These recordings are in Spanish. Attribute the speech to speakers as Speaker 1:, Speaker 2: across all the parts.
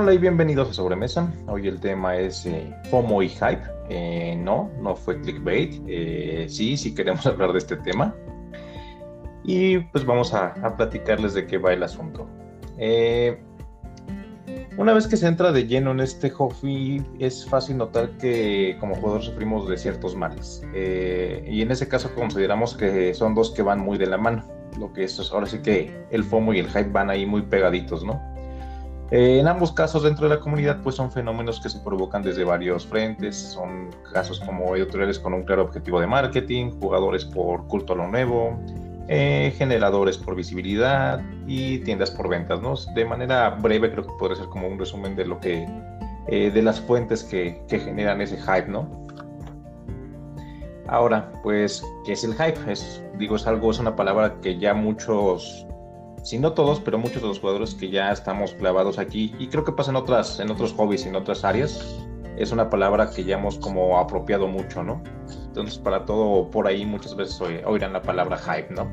Speaker 1: hola y bienvenidos a Sobremesa. Hoy el tema es eh, FOMO y Hype. Eh, no, no fue clickbait. sí, sí queremos hablar de este tema. Y pues vamos a, platicarles de qué va el asunto. una vez que se entra de lleno en este hobby, es fácil notar que como jugadores sufrimos de ciertos males. y en ese caso consideramos que son dos que van muy de la mano. Lo que es ahora sí que el FOMO y el hype van ahí muy pegaditos, ¿no? Eh, en ambos casos dentro de la comunidad pues son fenómenos que se provocan desde varios frentes, son casos como editoriales con un claro objetivo de marketing, jugadores por culto a lo nuevo, eh, generadores por visibilidad y tiendas por ventas, ¿no? De manera breve creo que podría ser como un resumen de lo que, eh, de las fuentes que, que, generan ese hype, ¿no? Ahora, pues, ¿qué es el hype? Es, digo, es algo, es una palabra que ya muchos si no todos, pero muchos de los jugadores que ya estamos clavados aquí, y creo que pasa en, otras, en otros hobbies y en otras áreas, es una palabra que ya hemos como apropiado mucho, ¿no? Entonces, para todo por ahí muchas veces oirán la palabra hype, ¿no?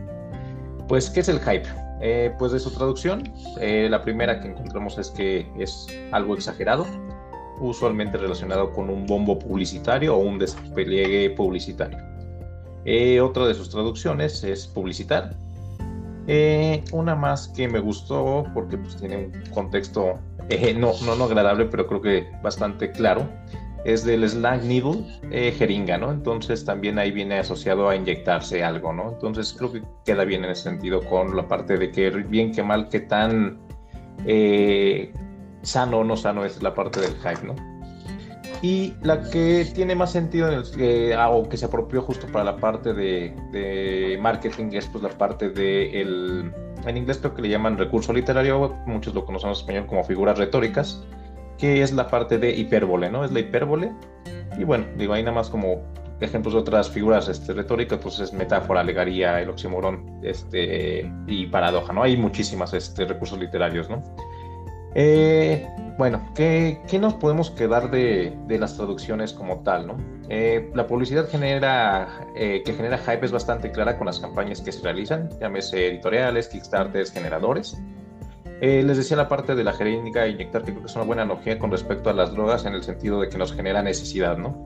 Speaker 1: Pues, ¿qué es el hype? Eh, pues de su traducción, eh, la primera que encontramos es que es algo exagerado, usualmente relacionado con un bombo publicitario o un despliegue publicitario. Eh, otra de sus traducciones es publicitar, eh, una más que me gustó porque pues, tiene un contexto eh, no, no, no, agradable, pero creo que bastante claro. Es del slang needle, eh, jeringa, ¿no? Entonces también ahí viene asociado a inyectarse algo, ¿no? Entonces creo que queda bien en ese sentido con la parte de que bien que mal, que tan sano o no sano es la parte del hype, ¿no? Y la que tiene más sentido, en el, o que se apropió justo para la parte de, marketing, es pues la parte de, el, en inglés creo que le llaman recurso literario, muchos lo conocemos en español como figuras retóricas, que es la parte de hipérbole, ¿no? Es la hipérbole. Y bueno, digo, ahí nada más como ejemplos de otras figuras este, retóricas, pues es metáfora, alegaría, el oxímoron este, y paradoja, ¿no? Hay muchísimas este, recursos literarios, ¿no? Eh, bueno, ¿qué, nos podemos quedar de, las traducciones como tal? ¿no? Eh, la publicidad genera, eh, que genera hype es bastante clara con las campañas que se realizan, llámese editoriales, kickstarters, generadores. les decía la parte de la jeringa inyectar, que creo que es una buena analogía con respecto a las drogas en el sentido de que nos genera necesidad, ¿no?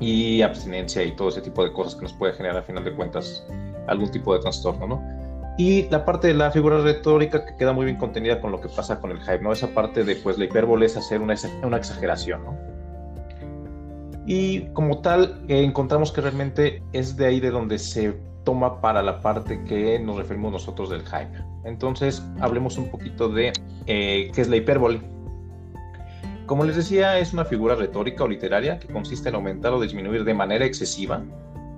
Speaker 1: Y abstinencia y todo ese tipo de cosas que nos puede generar a final de cuentas algún tipo de trastorno, ¿no? Y la parte de la figura retórica que queda muy bien contenida con lo que pasa con el hype, ¿no? Esa parte de, pues, la hipérbole es hacer una, exageración. Y como tal, eh, encontramos que realmente es de ahí de donde se toma para la parte que nos referimos nosotros del hype. Entonces, hablemos un poquito de eh, qué es la hipérbole. Como les decía, es una figura retórica o literaria que consiste en aumentar o disminuir de manera excesiva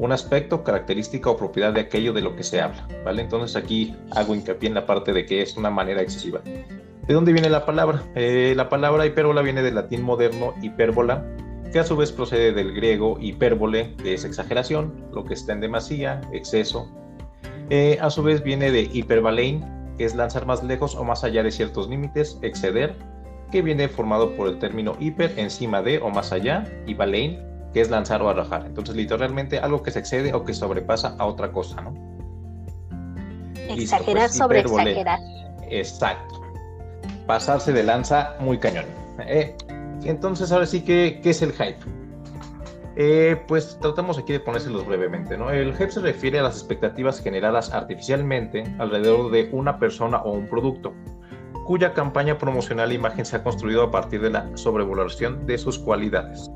Speaker 1: un aspecto, característica o propiedad de aquello de lo que se habla, ¿vale? Entonces aquí hago hincapié en la parte de que es una manera excesiva. ¿De dónde viene la palabra? Eh, la palabra hipérbola viene del latín moderno hipérbola, que a su vez procede del griego hipérbole, que es exageración, lo que está en demasía, exceso. Eh, a su vez viene de hiperbalein, que es lanzar más lejos o más allá de ciertos límites, exceder, que viene formado por el término hiper, encima de o más allá, y balein, que es lanzar o arrojar. Entonces, literalmente algo que se excede o que sobrepasa a otra cosa, ¿no?
Speaker 2: Exagerar pues, sobre exagerar.
Speaker 1: Exacto. Pasarse de lanza muy cañón. Eh, entonces, ahora sí, ¿qué, qué es el hype? Eh, pues tratamos aquí de ponérselos brevemente, ¿no? El hype se refiere a las expectativas generadas artificialmente alrededor de una persona o un producto, cuya campaña promocional e imagen se ha construido a partir de la sobrevaloración de sus cualidades.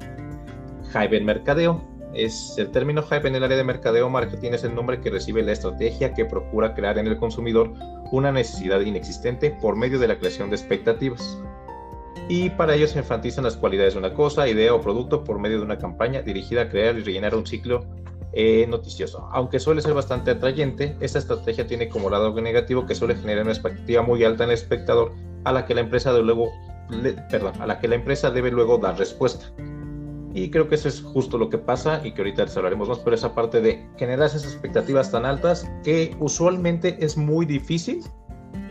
Speaker 1: Hype en mercadeo. Es el término hype en el área de mercadeo marketing es el nombre que recibe la estrategia que procura crear en el consumidor una necesidad inexistente por medio de la creación de expectativas. Y para ello se enfatizan las cualidades de una cosa, idea o producto por medio de una campaña dirigida a crear y rellenar un ciclo eh, noticioso. Aunque suele ser bastante atrayente, esta estrategia tiene como lado negativo que suele generar una expectativa muy alta en el espectador a la que la empresa, de luego, perdón, a la que la empresa debe luego dar respuesta. Y creo que eso es justo lo que pasa y que ahorita les hablaremos más, pero esa parte de generar esas expectativas tan altas que usualmente es muy difícil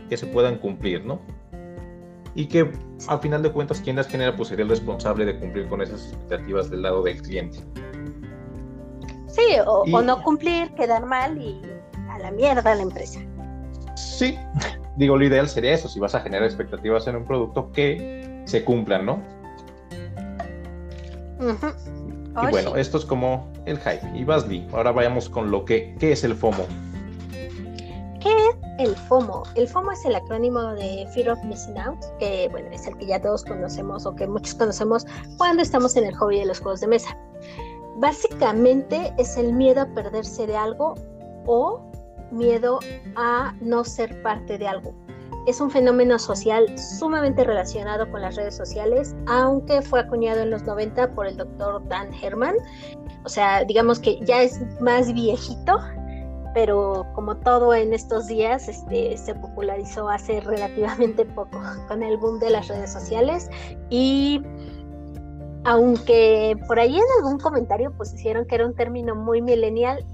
Speaker 1: que se puedan cumplir, ¿no? Y que al final de cuentas quien las genera pues sería el responsable de cumplir con esas expectativas del lado del cliente.
Speaker 2: Sí, o, o no cumplir, quedar mal y a la mierda la empresa.
Speaker 1: Sí, digo, lo ideal sería eso, si vas a generar expectativas en un producto que se cumplan, ¿no? Y bueno, esto es como el hype. Y Basli, ahora vayamos con lo que, ¿qué es el FOMO?
Speaker 2: ¿Qué es el FOMO? El FOMO es el acrónimo de Fear of Missing Out, que bueno, es el que ya todos conocemos o que muchos conocemos cuando estamos en el hobby de los juegos de mesa. Básicamente es el miedo a perderse de algo o miedo a no ser parte de algo. Es un fenómeno social sumamente relacionado con las redes sociales, aunque fue acuñado en los 90 por el doctor Dan Herman. O sea, digamos que ya es más viejito, pero como todo en estos días, este, se popularizó hace relativamente poco con el boom de las redes sociales y aunque por ahí en algún comentario pues hicieron que era un término muy millennial,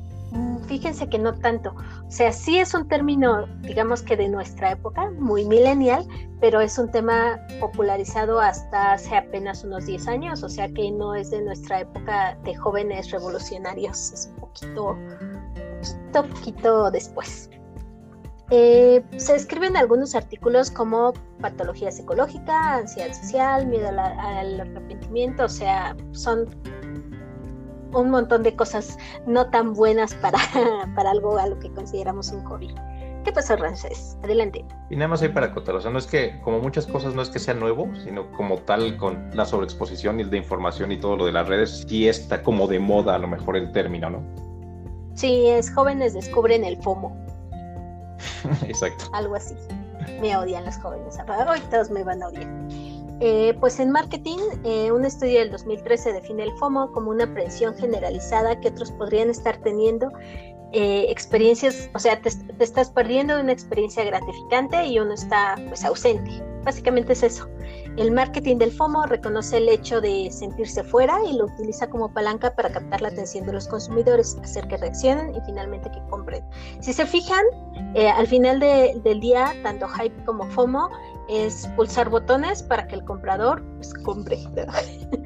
Speaker 2: fíjense que no tanto. O sea, sí es un término, digamos que de nuestra época, muy millennial, pero es un tema popularizado hasta hace apenas unos 10 años, o sea que no es de nuestra época de jóvenes revolucionarios, es un poquito, poquito, poquito después. Eh, se escriben algunos artículos como patología psicológica, ansiedad social, miedo al arrepentimiento, o sea, son un montón de cosas no tan buenas para, para algo a lo que consideramos un hobby. ¿Qué pasó, Ramsés? Adelante.
Speaker 1: Y nada más hay para acotar, o sea, no es que, como muchas cosas, no es que sea nuevo, sino como tal, con la sobreexposición y de información y todo lo de las redes, sí está como de moda a lo mejor el término, ¿no?
Speaker 2: Sí, es jóvenes descubren el FOMO.
Speaker 1: Exacto.
Speaker 2: Algo así. Me odian los jóvenes. Hoy todos me van a odiar. Eh, pues en marketing, eh, un estudio del 2013 define el FOMO como una aprensión generalizada que otros podrían estar teniendo eh, experiencias, o sea, te, estás perdiendo una experiencia gratificante y uno está pues ausente. Básicamente es eso. El marketing del FOMO reconoce el hecho de sentirse fuera y lo utiliza como palanca para captar la atención de los consumidores, hacer que reaccionen y finalmente que compren. Si se fijan, al final del día, tanto Hype como FOMO es pulsar botones para que el comprador pues, compre.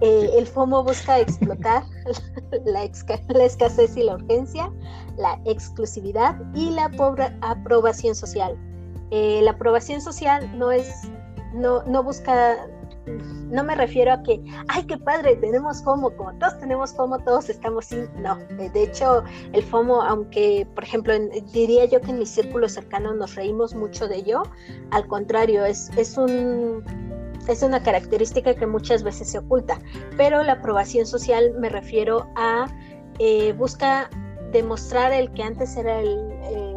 Speaker 2: Eh, el FOMO busca explotar la, escasez y la urgencia, la exclusividad y la aprobación social. Eh, la aprobación social no es, no, no busca no me refiero a que, ay, qué padre, tenemos FOMO, como todos tenemos FOMO, todos estamos sin, no, eh, de hecho, el FOMO, aunque, por ejemplo, diría yo que en mi círculo cercano nos reímos mucho de ello, al contrario, es, es un es una característica que muchas veces se oculta, pero la aprobación social me refiero a eh, busca demostrar el que antes era el, el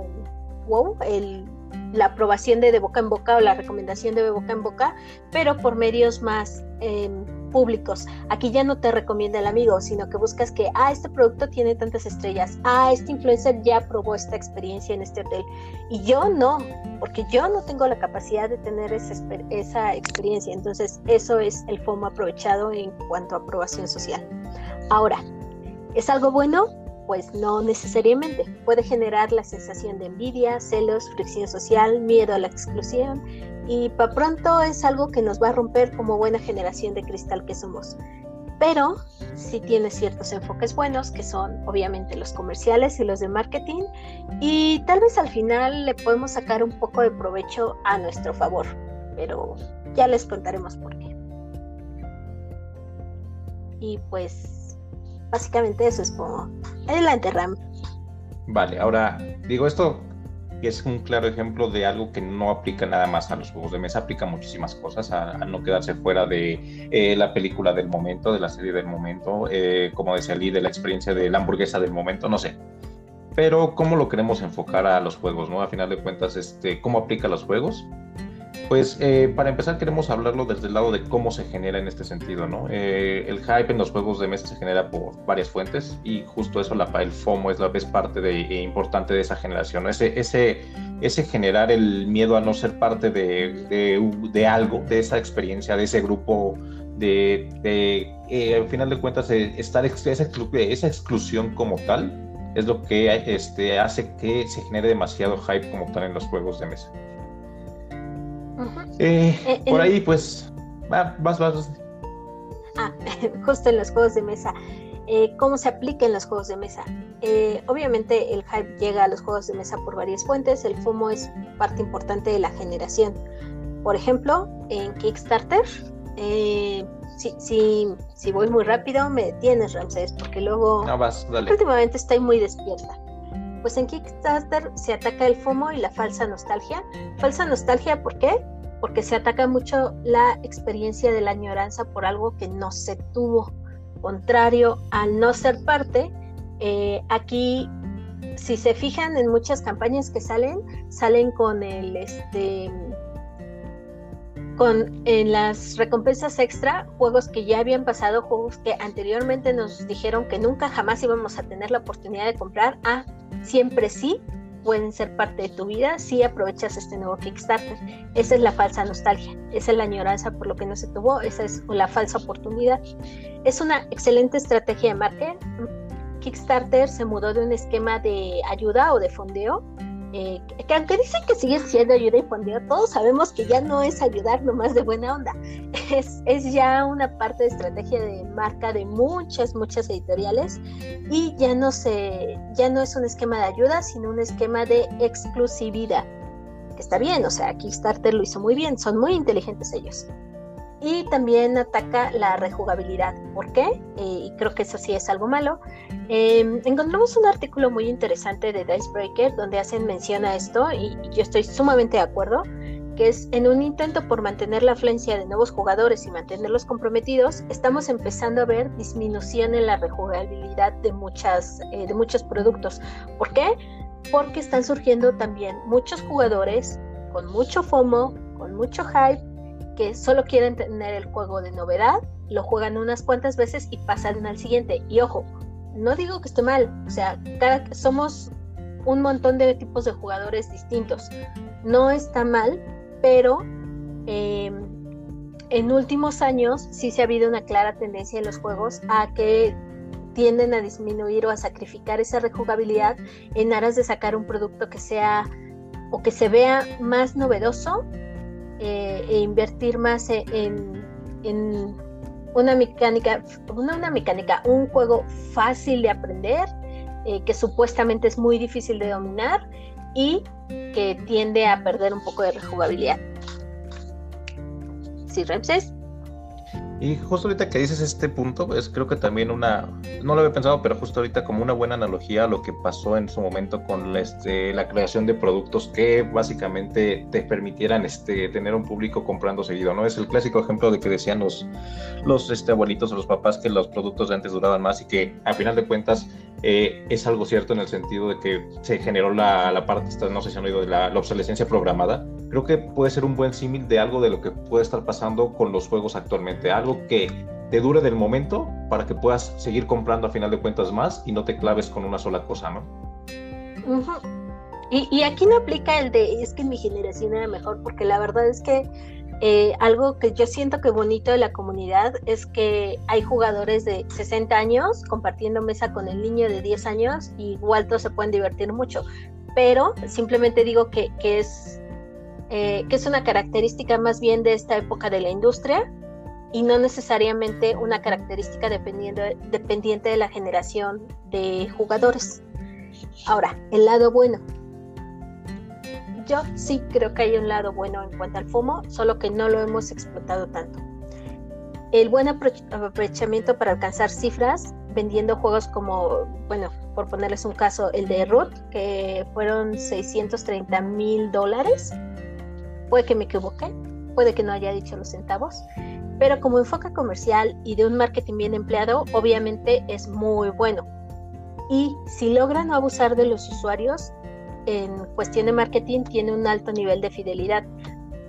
Speaker 2: wow, el la aprobación de boca en boca o la recomendación de de boca en boca, pero por medios más em, públicos. Aquí ya no te recomienda el amigo, sino que buscas que, ah, este producto tiene tantas estrellas, ah, este influencer ya probó esta experiencia en este hotel. Y yo no, porque yo no tengo la capacidad de tener esa, esa experiencia. Entonces, eso es el FOMO aprovechado en cuanto a aprobación social. Ahora, ¿es algo bueno? Pues no necesariamente. Puede generar la sensación de envidia, celos, fricción social, miedo a la exclusión y para pronto es algo que nos va a romper como buena generación de cristal que somos. Pero sí tiene ciertos enfoques buenos que son obviamente los comerciales y los de marketing y tal vez al final le podemos sacar un poco de provecho a nuestro favor, pero ya les contaremos por qué. Y pues básicamente eso es como adelante Ram.
Speaker 1: Vale, ahora digo esto es un claro ejemplo de algo que no aplica nada más a los juegos de mesa, aplica muchísimas cosas, a, no quedarse fuera de eh, la película del momento, de la serie del momento, eh, como decía Lee, de la experiencia de la hamburguesa del momento, no sé. Pero cómo lo queremos enfocar a los juegos, ¿no? A final de cuentas, este, cómo aplica a los juegos pues eh, para empezar queremos hablarlo desde el lado de cómo se genera en este sentido, ¿no? Eh, el hype en los juegos de mesa se genera por varias fuentes y justo eso, la, el FOMO es, la, vez parte eh, importante de esa generación, ese, ese, generar el miedo a no ser parte de, algo, de esa experiencia, de ese grupo, de, al final de cuentas estar esa, esa exclusión como tal es lo que este, hace que se genere demasiado hype como tal en los juegos de mesa. Eh, eh, por ahí, pues, vas, vas.
Speaker 2: Ah, justo en los juegos de mesa. Eh, ¿Cómo se aplica en los juegos de mesa? obviamente el hype llega a los juegos de mesa por varias fuentes. El FOMO es parte importante de la generación. Por ejemplo, en Kickstarter, eh, si, si, voy muy rápido, me detienes, Ramsés, porque luego
Speaker 1: no, vas, dale.
Speaker 2: últimamente estoy muy despierta. Pues en Kickstarter se ataca el FOMO y la falsa nostalgia. Falsa nostalgia, ¿por qué? Porque se ataca mucho la experiencia de la añoranza por algo que no se tuvo. Contrario al no ser parte, eh, aquí, si se fijan en muchas campañas que salen, salen con el este con en las recompensas extra juegos que ya habían pasado, juegos que anteriormente nos dijeron que nunca jamás íbamos a tener la oportunidad de comprar, ah, siempre sí pueden ser parte de tu vida si aprovechas este nuevo Kickstarter. Esa es la falsa nostalgia, esa es la añoranza por lo que no se tuvo, esa es la falsa oportunidad. Es una excelente estrategia de marketing. Kickstarter se mudó de un esquema de ayuda o de fondeo eh, que aunque dicen que sigue siendo ayuda y fondeo, todos sabemos que ya no es ayudar nomás de buena onda, es, es ya una parte de estrategia de marca de muchas, muchas editoriales y ya no, se, ya no es un esquema de ayuda, sino un esquema de exclusividad, está bien, o sea, Kickstarter lo hizo muy bien, son muy inteligentes ellos y también ataca la rejugabilidad. ¿Por qué? Eh, y creo que eso sí es algo malo. Em, encontramos un artículo muy interesante de Dicebreaker donde hacen mención a esto y, yo estoy sumamente de acuerdo que es en un intento por mantener la afluencia de nuevos jugadores y mantenerlos comprometidos, estamos empezando a ver disminución en la rejugabilidad de, muchas, eh, de muchos productos. ¿Por qué? Porque están surgiendo también muchos jugadores con mucho FOMO, con mucho hype que solo quieren tener el juego de novedad, lo juegan unas cuantas veces y pasan al siguiente. Y ojo, no digo que esté mal, o sea, somos un montón de tipos de jugadores distintos. No está mal, pero em, en últimos años sí se ha habido una clara tendencia en los juegos a que tienden a disminuir o a sacrificar esa rejugabilidad en aras de sacar un producto que sea o que se vea más novedoso eh, e invertir más e, en, una mecánica, una, una, mecánica, un juego fácil de aprender, eh, que supuestamente es muy difícil de dominar y que tiende a perder un poco de rejugabilidad. ¿Sí, Ramses?
Speaker 1: Y justo ahorita que dices este punto, es creo que también una, no lo había pensado, pero justo ahorita como una buena analogía a lo que pasó en su momento con este, la creación de productos que básicamente te permitieran este, tener un público comprando seguido, ¿no? Es el clásico ejemplo de que decían los, los este, abuelitos o los papás que los productos antes duraban más y que a final de cuentas eh, es algo cierto en el sentido de que se generó la, la parte, no sé si han oído, de la, obsolescencia programada. Creo que puede ser un buen símil de algo de lo que puede estar pasando con los juegos actualmente, algo que te dure del momento para que puedas seguir comprando a final de cuentas más y no te claves con una sola cosa, ¿no?
Speaker 2: y, aquí no aplica el de es que mi generación era mejor, porque la verdad es que eh, algo que yo siento que bonito de la comunidad es que hay jugadores de 60 años compartiendo mesa con el niño de 10 años y igual se pueden divertir mucho. Pero simplemente digo que, que es, eh, que es una característica más bien de esta época de la industria y no necesariamente una característica dependiendo, dependiente de la generación de jugadores. Ahora, el lado bueno. Yo sí creo que hay un lado bueno en cuanto al FOMO, solo que no lo hemos explotado tanto. El buen aprovechamiento para alcanzar cifras vendiendo juegos como, bueno, por ponerles un caso, el de Root, que fueron 630 mil dólares. Puede que me equivoque, puede que no haya dicho los centavos, pero como enfoque comercial y de un marketing bien empleado, obviamente es muy bueno. Y si logran no abusar de los usuarios, en cuestión de marketing tiene un alto nivel de fidelidad,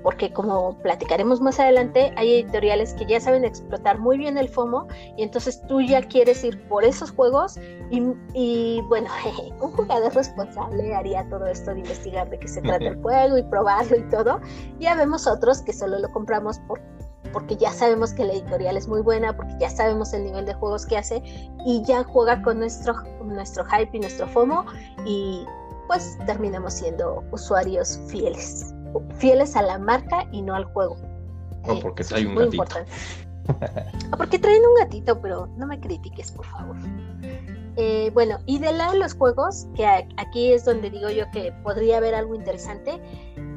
Speaker 2: porque como platicaremos más adelante, hay editoriales que ya saben explotar muy bien el FOMO y entonces tú ya quieres ir por esos juegos y, y bueno, un jugador responsable haría todo esto de investigar de qué se trata el juego y probarlo y todo. Ya vemos otros que solo lo compramos por porque ya sabemos que la editorial es muy buena, porque ya sabemos el nivel de juegos que hace y ya juega con nuestro, nuestro hype y nuestro FOMO y pues terminamos siendo usuarios fieles, fieles a la marca y no al juego.
Speaker 1: O porque trae un gatito.
Speaker 2: o porque traen un gatito, pero no me critiques, por favor. Eh, bueno, y de lado de los juegos, que aquí es donde digo yo que podría haber algo interesante,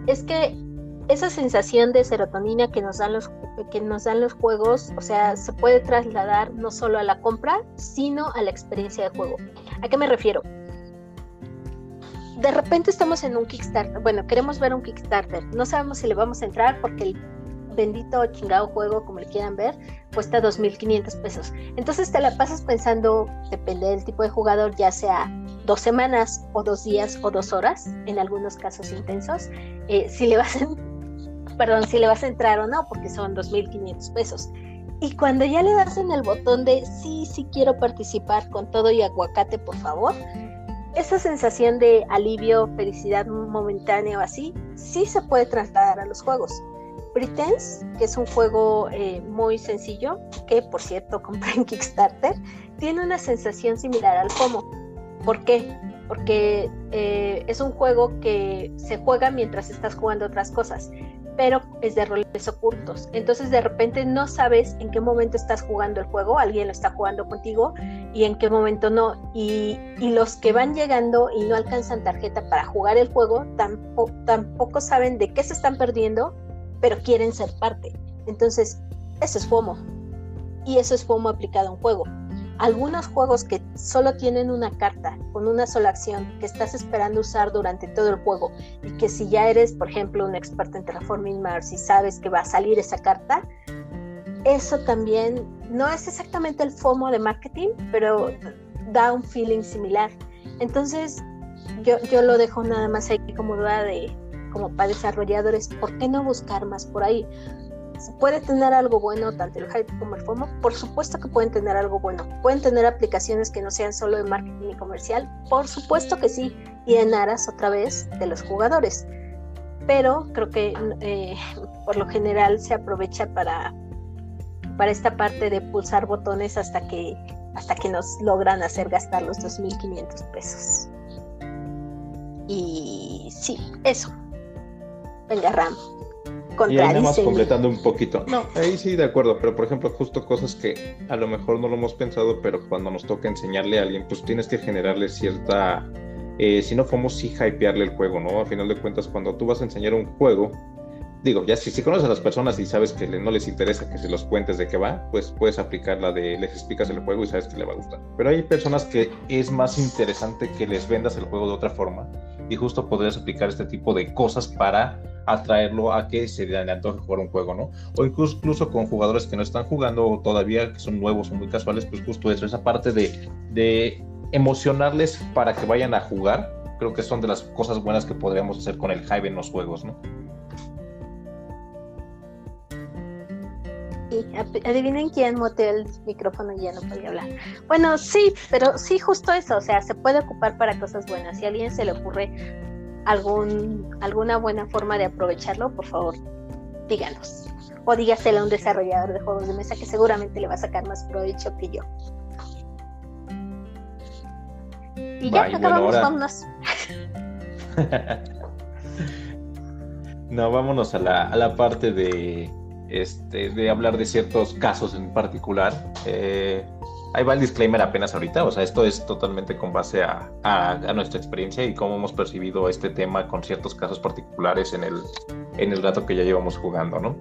Speaker 2: es que esa sensación de serotonina que nos dan los que nos dan los juegos, o sea, se puede trasladar no solo a la compra, sino a la experiencia de juego. ¿A qué me refiero? De repente estamos en un Kickstarter, bueno, queremos ver un Kickstarter, no sabemos si le vamos a entrar porque el bendito chingado juego, como le quieran ver, cuesta 2.500 pesos. Entonces te la pasas pensando, depende del tipo de jugador, ya sea dos semanas o dos días o dos horas, en algunos casos intensos, eh, si le vas a, perdón, si le vas a entrar o no, porque son 2.500 pesos. Y cuando ya le das en el botón de sí, sí quiero participar con todo y aguacate, por favor, esa sensación de alivio, felicidad momentánea o así, sí se puede trasladar a los juegos. Pretense, que es un juego eh, muy sencillo, que por cierto compré en Kickstarter, tiene una sensación similar al FOMO. ¿Por qué? Porque eh, es un juego que se juega mientras estás jugando otras cosas, pero es de roles ocultos. Entonces de repente no sabes en qué momento estás jugando el juego, alguien lo está jugando contigo y en qué momento no. Y, y los que van llegando y no alcanzan tarjeta para jugar el juego tampoco, tampoco saben de qué se están perdiendo pero quieren ser parte. Entonces, eso es FOMO. Y eso es FOMO aplicado a un juego. Algunos juegos que solo tienen una carta con una sola acción que estás esperando usar durante todo el juego y que si ya eres, por ejemplo, un experto en Terraforming Mars y sabes que va a salir esa carta, eso también no es exactamente el FOMO de marketing, pero da un feeling similar. Entonces, yo, yo lo dejo nada más ahí como duda de, como para desarrolladores, ¿por qué no buscar más por ahí? ¿Puede tener algo bueno tanto el hype como el FOMO? Por supuesto que pueden tener algo bueno. ¿Pueden tener aplicaciones que no sean solo de marketing y comercial? Por supuesto que sí, y en aras otra vez de los jugadores. Pero creo que eh, por lo general se aprovecha para, para esta parte de pulsar botones hasta que, hasta que nos logran hacer gastar los 2.500 pesos. Y sí, eso. Venga, Ram.
Speaker 1: Y ahí nada completando un poquito. No, ahí sí, de acuerdo, pero por ejemplo, justo cosas que a lo mejor no lo hemos pensado, pero cuando nos toca enseñarle a alguien, pues tienes que generarle cierta. Eh, si no, como sí hypearle el juego, ¿no? A final de cuentas, cuando tú vas a enseñar un juego, digo, ya si, conoces a las personas y sabes que no les interesa que se los cuentes de qué va, pues puedes aplicar la de les explicas el juego y sabes que le va a gustar. Pero hay personas que es más interesante que les vendas el juego de otra forma y justo podrías aplicar este tipo de cosas para atraerlo a que se le antoje jugar un juego, ¿no? O incluso, incluso, con jugadores que no están jugando todavía, que son nuevos o muy casuales, pues justo eso, esa parte de, de emocionarles para que vayan a jugar, creo que son de las cosas buenas que podríamos hacer con el hype en los juegos, ¿no?
Speaker 2: Adivinen quién moteó el micrófono y ya no podía hablar. Bueno, sí, pero sí, justo eso, o sea, se puede ocupar para cosas buenas. Si a alguien se le ocurre algún, alguna buena forma de aprovecharlo, por favor, díganos. O dígaselo a un desarrollador de juegos de mesa que seguramente le va a sacar más provecho que yo. Y ya acabamos, vámonos.
Speaker 1: no, vámonos a la, a la parte de, este, de hablar de ciertos casos en particular. Eh, ahí va el disclaimer apenas ahorita, o sea, esto es totalmente con base a, nuestra experiencia y cómo hemos percibido este tema con ciertos casos particulares en el, en el rato que ya llevamos jugando, ¿no?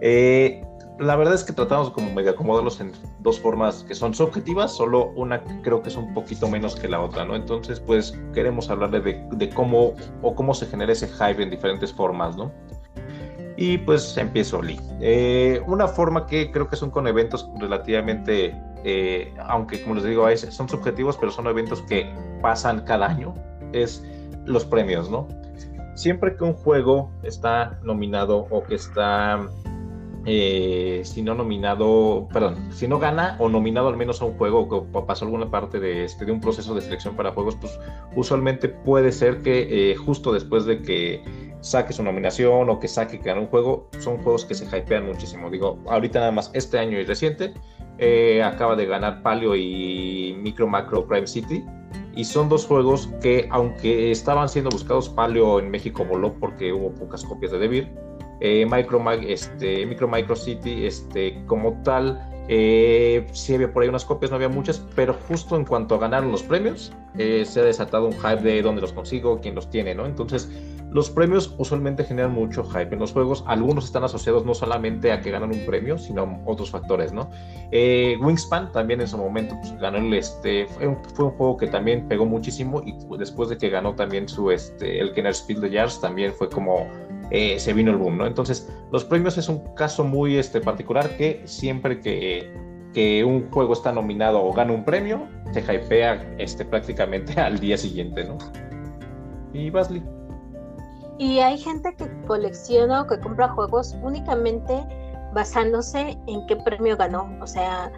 Speaker 1: Eh, la verdad es que tratamos como medio acomodarlos en dos formas que son subjetivas, solo una creo que es un poquito menos que la otra, ¿no? Entonces, pues queremos hablarle de, de cómo o cómo se genera ese hype en diferentes formas, ¿no? Y pues empiezo, Lee. Eh, una forma que creo que son con eventos relativamente eh, aunque como les digo, son subjetivos, pero son eventos que pasan cada año, es los premios, ¿no? Siempre que un juego está nominado o que está, eh, si no nominado, perdón, si no gana o nominado al menos a un juego o que pasó alguna parte de, este, de un proceso de selección para juegos, pues usualmente puede ser que justo después de que saque su nominación o que saque que gane un juego, son juegos que se hypean muchísimo. Digo, ahorita nada más este año y reciente, eh, acaba de ganar Palio y Micro Macro Prime City. Y son dos juegos que, aunque estaban siendo buscados, Palio en México voló porque hubo pocas copias de Devir. Eh, Micro, este, Micro Micro City, este, como tal, eh, sí había por ahí unas copias, no había muchas, pero justo en cuanto ganaron los premios, se ha desatado un hype de dónde los consigo, quién los tiene, ¿no? Entonces, los premios usualmente generan mucho hype en los juegos. Algunos están asociados no solamente a que ganan un premio, sino a otros factores, ¿no? Eh, Wingspan también en su momento pues, ganó este, fue un, juego que también pegó muchísimo y después de que ganó también su, este, el Kenner Spiel de Jars, también fue como eh, se vino el boom, ¿no? Entonces, los premios es un caso muy este, particular que siempre que, que un juego está nominado o gana un premio, se hypea este, prácticamente al día siguiente, ¿no? Y Basley.
Speaker 2: Y hay gente que colecciona o que compra juegos únicamente basándose en qué premio ganó. O sea,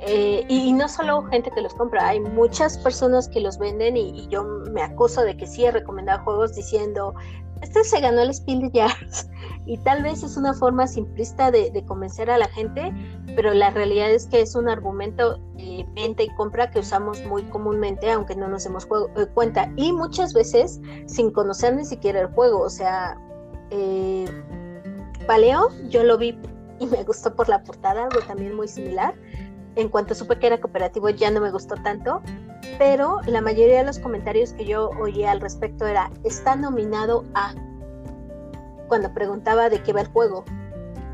Speaker 2: eh, y, no solo gente que los compra, hay muchas personas que los venden y, yo me acuso de que sí he recomendado juegos diciendo, este se ganó el Spiel de Jars. Y tal vez es una forma simplista de, convencer a la gente, pero la realidad es que es un argumento de venta y compra que usamos muy comúnmente, aunque no nos demos eh, cuenta. Y muchas veces sin conocer ni siquiera el juego. O sea, eh, Paleo, yo lo vi y me gustó por la portada, algo también muy similar. En cuanto supe que era cooperativo ya no me gustó tanto, pero la mayoría de los comentarios que yo oía al respecto era, está nominado a, cuando preguntaba de qué va el juego.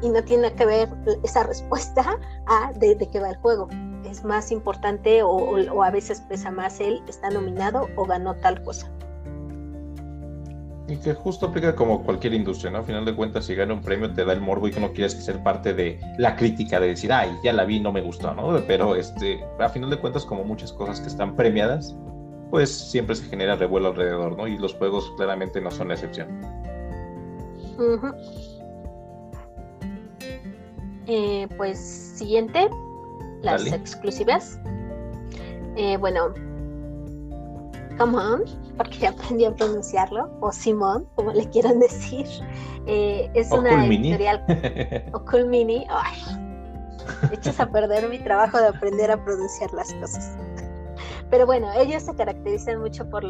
Speaker 2: Y no tiene que ver esa respuesta a de, qué va el juego. Es más importante o a veces pesa más el está nominado o ganó tal cosa.
Speaker 1: Y que justo aplica como cualquier industria, ¿no? A final de cuentas, si gana un premio, te da el morbo y que no quieres ser parte de la crítica, de decir, ay, ya la vi, no me gustó, ¿no? Pero este, a final de cuentas, como muchas cosas que están premiadas, pues siempre se genera revuelo alrededor, ¿no? Y los juegos claramente no son la excepción.
Speaker 2: Eh, pues siguiente, las exclusivas. Eh, bueno, come on porque ya aprendí a pronunciarlo, o Simón, como le quieran decir. Eh, es una editorial. o Cool Mini. Ay, echas a perder mi trabajo de aprender a pronunciar las cosas. Pero bueno, ellos se caracterizan mucho por,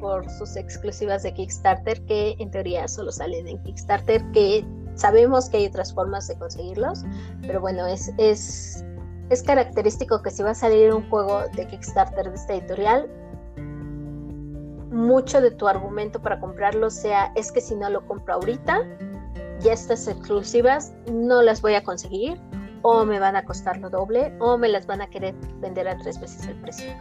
Speaker 2: por sus exclusivas de Kickstarter, que en teoría solo salen en Kickstarter, que sabemos que hay otras formas de conseguirlos, pero bueno, es, es, es característico que si va a salir un juego de Kickstarter de esta editorial, mucho de tu argumento para comprarlo sea es que si no lo compro ahorita, ya estas exclusivas no las voy a conseguir o me van a costar lo doble o me las van a querer vender a tres veces el precio.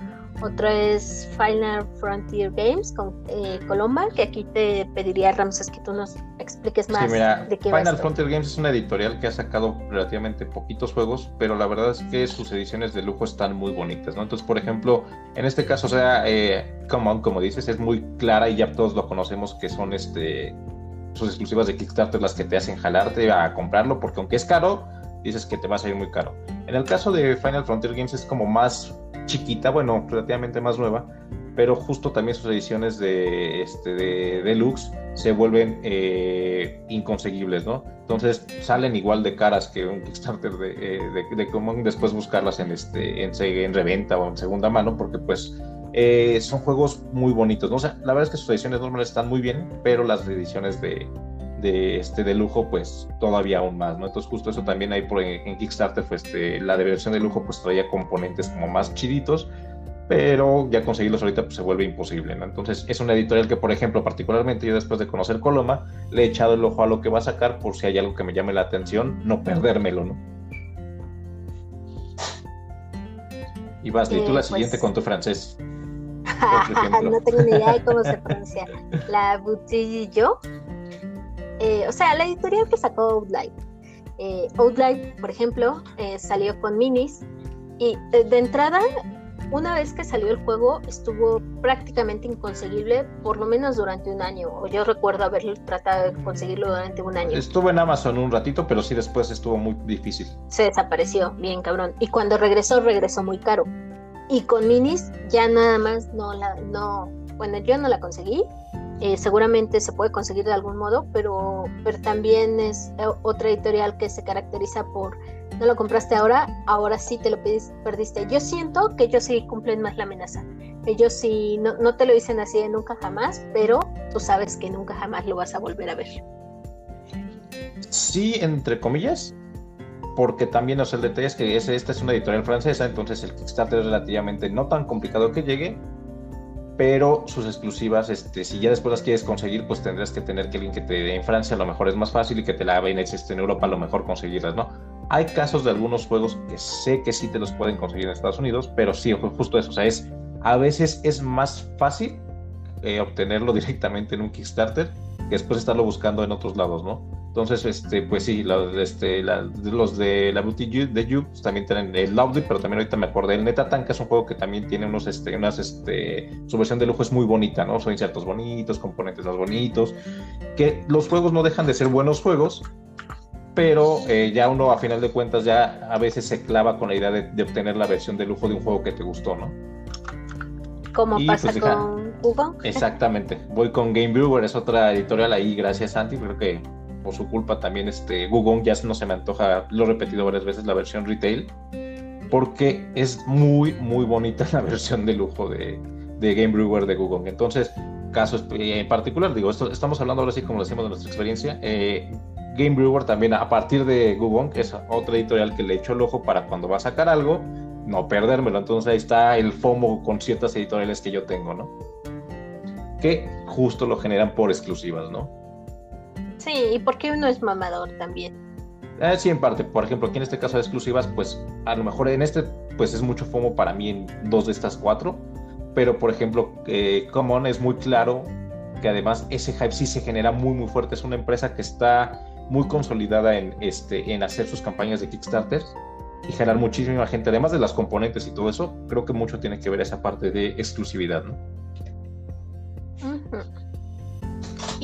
Speaker 2: Otro es Final Frontier Games con eh, Colomba, que aquí te pediría, Ramses, que tú nos expliques más
Speaker 1: de qué Final Frontier Games es una editorial que ha sacado relativamente poquitos juegos, pero la verdad es que sus ediciones de lujo están muy bonitas, ¿no? Entonces, por ejemplo, en este caso, o sea, eh, como dices, es muy clara y ya todos lo conocemos que son este sus exclusivas de Kickstarter las que te hacen jalarte a comprarlo, porque aunque es caro, dices que te va a salir muy caro. En el caso de Final Frontier Games es como más chiquita, bueno, relativamente más nueva, pero justo también sus ediciones de, este, de deluxe se vuelven eh, inconseguibles, ¿no? Entonces salen igual de caras que un Kickstarter de, eh, de, común, después buscarlas en, este, en, en, reventa o en segunda mano, porque pues eh, son juegos muy bonitos, ¿no? O sea, la verdad es que sus ediciones normales están muy bien, pero las ediciones de, de, este, de lujo, pues todavía aún más, ¿no? Entonces justo eso también hay por, en Kickstarter, pues este, la de versión de lujo pues traía componentes como más chiditos, pero ya conseguirlos ahorita pues se vuelve imposible, ¿no? Entonces es una editorial que, por ejemplo, particularmente yo después de conocer Coloma, le he echado el ojo a lo que va a sacar por si hay algo que me llame la atención, no perdérmelo, ¿no? Y vas, tú la pues siguiente con tu francés.
Speaker 2: no tengo ni idea de cómo se pronuncia. La boutique yo. Eh, o sea, la editorial que sacó Outlight. Eh, Outlight, por ejemplo, eh, salió con minis y de, entrada, una vez que salió el juego, estuvo prácticamente inconseguible, por lo menos durante un año. O yo recuerdo haber tratado de conseguirlo durante un año.
Speaker 1: Estuvo en Amazon un ratito, pero sí después estuvo muy difícil.
Speaker 2: Se desapareció, bien cabrón. Y cuando regresó, regresó muy caro. Y con minis ya nada más no la, no, bueno, yo no la conseguí, eh, seguramente se puede conseguir de algún modo, pero, pero también es eh, otra editorial que se caracteriza por no lo compraste ahora, ahora sí te lo perdiste. Yo siento que ellos sí cumplen más la amenaza. Ellos sí, no, no te lo dicen así de nunca jamás, pero tú sabes que nunca jamás lo vas a volver a ver.
Speaker 1: Sí, entre comillas, porque también o sea, el detalle es que esta es una editorial francesa, entonces el Kickstarter es relativamente no tan complicado que llegue, pero sus exclusivas, este, si ya después las quieres conseguir, pues tendrás que tener que alguien que te en Francia a lo mejor es más fácil y que te la ven este, en Europa a lo mejor conseguirlas, ¿no? Hay casos de algunos juegos que sé que sí te los pueden conseguir en Estados Unidos, pero sí, justo eso, o sea, es, a veces es más fácil eh, obtenerlo directamente en un Kickstarter que después estarlo buscando en otros lados, ¿no? Entonces, este, pues sí, este, los de la Beauty de You pues, también tienen el Loudly, pero también ahorita me acordé, el Netatan, que es un juego que también tiene unos, este, unas, este, su versión de lujo es muy bonita, ¿no? Son insertos bonitos, componentes más bonitos, que los juegos no dejan de ser buenos juegos, pero eh, ya uno a final de cuentas ya a veces se clava con la idea de, obtener la versión de lujo de un juego que te gustó, ¿no?
Speaker 2: Como pasa pues, con Google.
Speaker 1: Exactamente. Voy con Game Brewer, es otra editorial ahí, gracias Santi, creo que por su culpa también este Google ya no se me antoja, lo he repetido varias veces, la versión retail, porque es muy, muy bonita la versión de lujo de, Game Brewer de Google. Entonces, caso en particular, digo, esto, estamos hablando ahora sí como decimos de nuestra experiencia. Eh, Game Brewer también, a partir de Google, que es otra editorial que le echo el ojo para cuando va a sacar algo, no perdérmelo. Entonces ahí está el FOMO con ciertas editoriales que yo tengo, ¿no? Que justo lo generan por exclusivas, ¿no?
Speaker 2: Sí, y porque uno es mamador también.
Speaker 1: Eh, sí, en parte. Por ejemplo, aquí en este caso de exclusivas, pues a lo mejor en este, pues es mucho FOMO para mí en dos de estas cuatro. Pero, por ejemplo, eh, Common es muy claro que además ese hype sí se genera muy, muy fuerte. Es una empresa que está muy consolidada en, este, en hacer sus campañas de Kickstarter y generar muchísima gente. Además de las componentes y todo eso, creo que mucho tiene que ver esa parte de exclusividad, ¿no?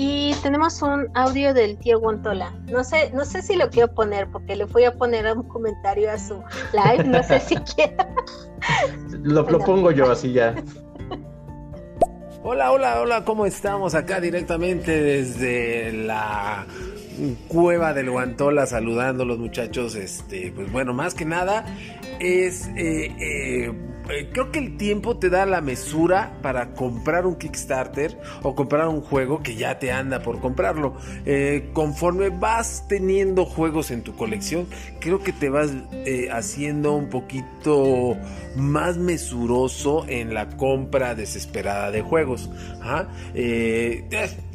Speaker 2: Y tenemos un audio del tío Guantola. No sé, no sé si lo quiero poner porque le voy a poner un comentario a su live. No sé si quiero.
Speaker 1: Lo, lo pongo yo así ya.
Speaker 3: Hola, hola, hola, ¿cómo estamos? Acá directamente desde la cueva del Guantola saludando a los muchachos. Este, pues bueno, más que nada es eh, eh, eh, creo que el tiempo te da la mesura para comprar un Kickstarter o comprar un juego que ya te anda por comprarlo. Eh, conforme vas teniendo juegos en tu colección, creo que te vas eh, haciendo un poquito más mesuroso en la compra desesperada de juegos.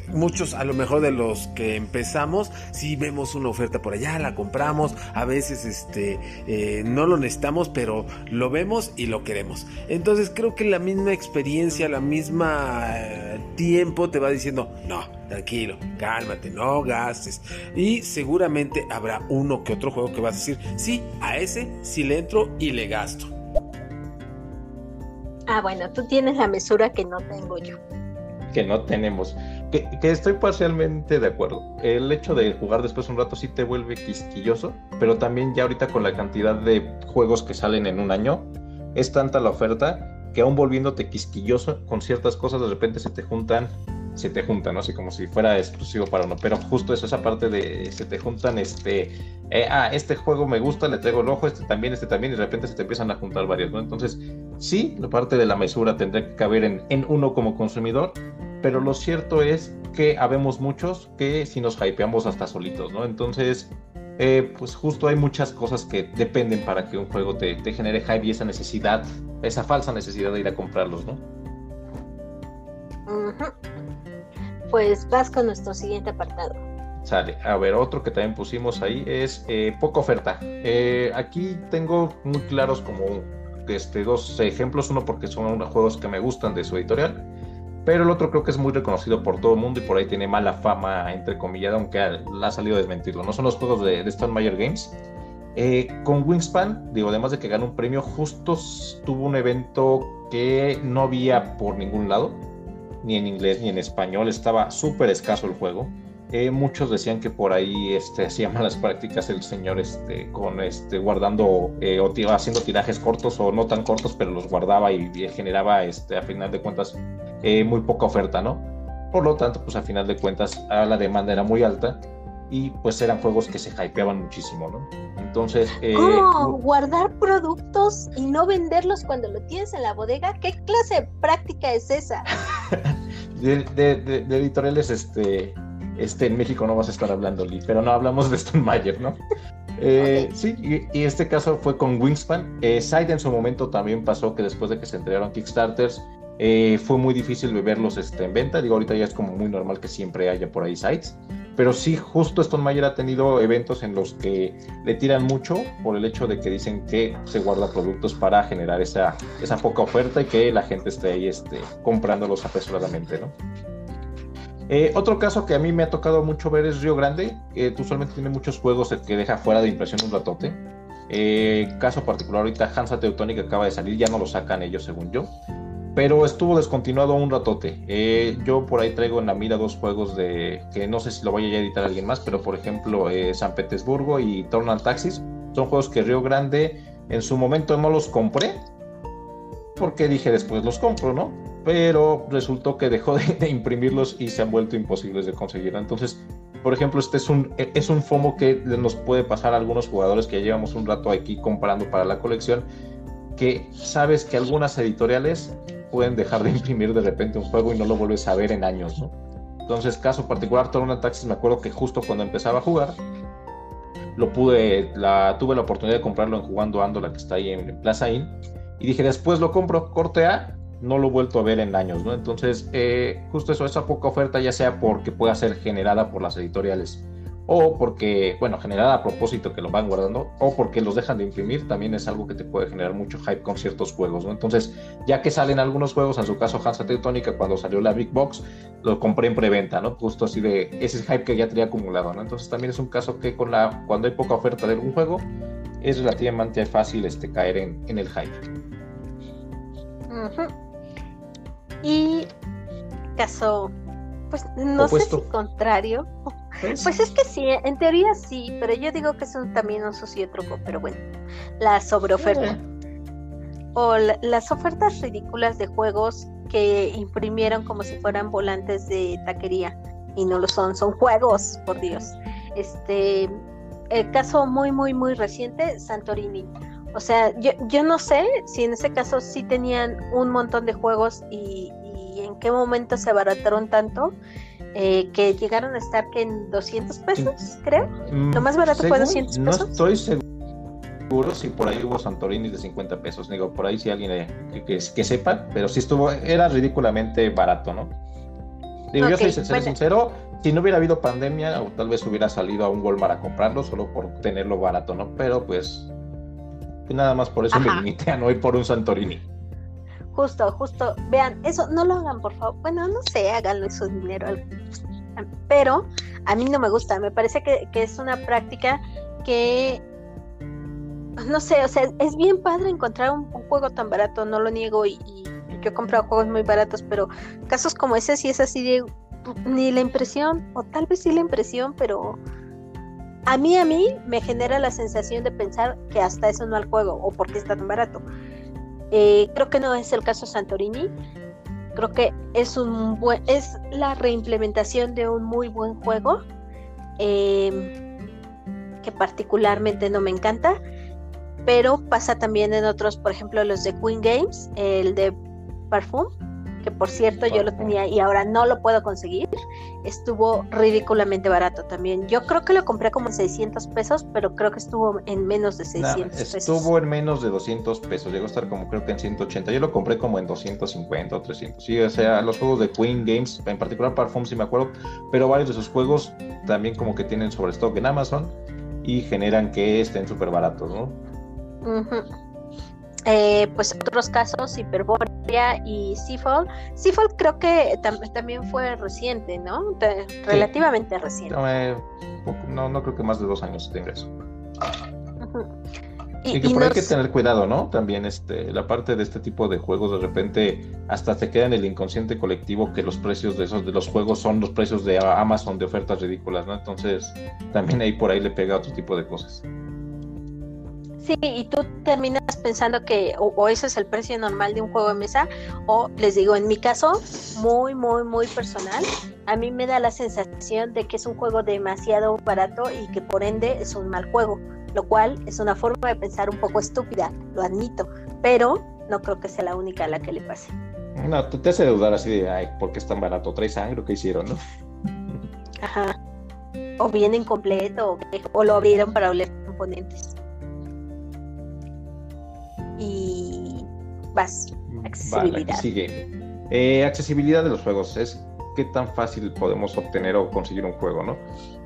Speaker 3: Muchos a lo mejor de los que empezamos, si vemos una oferta por allá, la compramos, a veces este, eh, no lo necesitamos, pero lo vemos y lo queremos. Entonces creo que la misma experiencia, la misma eh, tiempo te va diciendo, no, tranquilo, cálmate, no gastes. Y seguramente habrá uno que otro juego que vas a decir, sí, a ese sí le entro y le gasto.
Speaker 2: Ah, bueno, tú tienes la mesura que no tengo yo.
Speaker 1: Que no tenemos. Que, estoy parcialmente de acuerdo. El hecho de jugar después un rato sí te vuelve quisquilloso, pero también ya ahorita con la cantidad de juegos que salen en un año, es tanta la oferta que aún volviéndote quisquilloso con ciertas cosas de repente se te juntan, se te juntan, ¿no? Así como si fuera exclusivo para uno. Pero justo eso, esa parte de se te juntan, este, eh, ah, este juego me gusta, le traigo el ojo, este también, este también, y de repente se te empiezan a juntar varios, ¿no? Entonces, sí, la parte de la mesura tendrá que caber en, en uno como consumidor, pero lo cierto es que habemos muchos que si nos hypeamos hasta solitos, ¿no? Entonces, eh, pues justo hay muchas cosas que dependen para que un juego te, genere hype y esa necesidad, esa falsa necesidad de ir a comprarlos, ¿no?
Speaker 2: Pues vas con nuestro siguiente apartado.
Speaker 1: Sale. A ver, otro que también pusimos ahí es eh, poca oferta. Eh, aquí tengo muy claros como este, dos ejemplos. Uno porque son juegos que me gustan de su editorial pero el otro creo que es muy reconocido por todo el mundo y por ahí tiene mala fama, entre comillas, aunque ha salido a desmentirlo. No son los juegos de, de Stone Mayer Games. Eh, con Wingspan, digo, además de que ganó un premio, justo tuvo un evento que no había por ningún lado, ni en inglés ni en español, estaba súper escaso el juego. Eh, muchos decían que por ahí este, hacía malas prácticas el señor este, con este, guardando eh, o haciendo tirajes cortos o no tan cortos, pero los guardaba y, generaba este, a final de cuentas eh, muy poca oferta, ¿no? Por lo tanto, pues a final de cuentas la demanda era muy alta y pues eran juegos que se hypeaban muchísimo, ¿no? Entonces...
Speaker 2: ¿Cómo? ¿Guardar productos y no venderlos cuando lo tienes en la bodega? ¿Qué clase de práctica es esa?
Speaker 1: de, de, editoriales este, este, en México no vas a estar hablando, Lee, pero no hablamos de Stone Mayer, ¿no? Eh, sí, y, este caso fue con Wingspan. Eh, Side en su momento también pasó que después de que se entregaron Kickstarters, eh, fue muy difícil verlos este, en venta. Digo, ahorita ya es como muy normal que siempre haya por ahí sites. Pero sí, justo Stone Mayer ha tenido eventos en los que le tiran mucho por el hecho de que dicen que se guarda productos para generar esa, esa poca oferta y que la gente esté ahí este, comprándolos apresuradamente, ¿no? Eh, otro caso que a mí me ha tocado mucho ver es Río Grande, que usualmente tiene muchos juegos que deja fuera de impresión un ratote. Eh, caso particular, ahorita Hansa Teutonic acaba de salir, ya no lo sacan ellos según yo pero estuvo descontinuado un ratote. Eh, yo por ahí traigo en la mira dos juegos de que no sé si lo vaya a editar alguien más, pero por ejemplo eh, San Petersburgo y Tornal Taxis son juegos que Río Grande en su momento no los compré porque dije después los compro, ¿no? Pero resultó que dejó de, imprimirlos y se han vuelto imposibles de conseguir. Entonces, por ejemplo, este es un, es un FOMO que nos puede pasar a algunos jugadores que llevamos un rato aquí comprando para la colección, que sabes que algunas editoriales pueden dejar de imprimir de repente un juego y no lo vuelves a ver en años, ¿no? Entonces, caso particular, Tornado Taxis, me acuerdo que justo cuando empezaba a jugar, lo pude, la, tuve la oportunidad de comprarlo en Jugando Ando, la que está ahí en, Plaza Inn, y dije, después lo compro, corte A, no lo he vuelto a ver en años, ¿no? Entonces, eh, justo eso, esa poca oferta, ya sea porque pueda ser generada por las editoriales o porque, bueno, generada a propósito que lo van guardando, o porque los dejan de imprimir, también es algo que te puede generar mucho hype con ciertos juegos, ¿no? Entonces, ya que salen algunos juegos, en su caso Hansa Teutónica, cuando salió la Big Box, lo compré en preventa, ¿no? Justo así de ese hype que ya tenía acumulado, ¿no? Entonces, también es un caso que con la, cuando hay poca oferta de algún juego, es relativamente fácil este, caer en, en el hype.
Speaker 2: Y caso, pues no sé si contrario, pues es que sí, en teoría sí, pero yo digo que es un, también un truco, pero bueno, la sobreoferta. O las ofertas ridículas de juegos que imprimieron como si fueran volantes de taquería y no lo son, son juegos, por Dios. Este, el caso muy, muy, muy reciente, Santorini. O sea, yo, yo no sé si en ese caso sí tenían un montón de juegos y, y en qué momento se abarataron tanto eh, que llegaron a estar que en 200 pesos, creo. Mm, Lo más barato fue 200 pesos.
Speaker 1: No estoy seguro si por ahí hubo Santorini de 50 pesos. Digo, por ahí si alguien eh, que, sepa, pero sí estuvo, era ridículamente barato, ¿no? Digo, yo soy sincero, si no hubiera habido pandemia, o tal vez hubiera salido a un Walmart a comprarlo solo por tenerlo barato, ¿no? Pero pues nada más por eso me limité a no ir por un Santorini.
Speaker 2: Justo, justo, vean, eso no lo hagan, por favor. Bueno, no sé, háganlo su dinero. Pero a mí no me gusta, me parece que, es una práctica que, no sé, o sea, es bien padre encontrar un, juego tan barato, no lo niego, y, yo he comprado juegos muy baratos, pero casos como ese sí es así de ni la impresión, o tal vez sí la impresión, pero a mí, a mí me genera la sensación de pensar que hasta eso no al juego, o porque está tan barato. Eh, creo que no es el caso Santorini. Creo que es un buen, es la reimplementación de un muy buen juego em, que particularmente no me encanta, pero pasa también en otros, por ejemplo los de Queen Games, el de Parfum, que por cierto yo lo tenía y ahora no lo puedo conseguir, estuvo ridículamente barato también. Yo creo que lo compré como en 600 pesos, pero creo que estuvo en menos de 600 pesos.
Speaker 1: Estuvo en menos de 200 pesos, llegó a estar como creo que en 180. Yo lo compré como en 250 o 300. Sí, o sea, los juegos de Queen Games, en particular Parfum, si me acuerdo, pero varios de sus juegos también como que tienen sobre stock en Amazon y generan que estén súper baratos, ¿no?
Speaker 2: Eh, pues otros casos, Hyperborea y Seafall. Seafall creo que también fue reciente, ¿no? relativamente reciente.
Speaker 1: Eh, no, no, creo que más de dos años tenga eso. Y, que por hay que tener cuidado, ¿no? También este, la parte de este tipo de juegos de repente hasta se queda en el inconsciente colectivo que los precios de esos de los juegos son los precios de Amazon de ofertas ridículas, ¿no? Entonces también ahí por ahí le pega otro tipo de cosas.
Speaker 2: Sí, y tú terminas pensando que o, ese es el precio normal de un juego de mesa, o les digo, en mi caso, muy, muy, muy personal, a mí me da la sensación de que es un juego demasiado barato y que por ende es un mal juego, lo cual es una forma de pensar un poco estúpida, lo admito, pero no creo que sea la única a la que le pase.
Speaker 1: No, te, hace dudar así de, ay, ¿por qué es tan barato? ¿Trae sangre o qué hicieron, no?
Speaker 2: Ajá. O viene incompleto, o, o lo abrieron para oler componentes y vas. Accesibilidad.
Speaker 1: sigue. Eh, accesibilidad de los juegos. Es qué tan fácil podemos obtener o conseguir un juego, ¿no?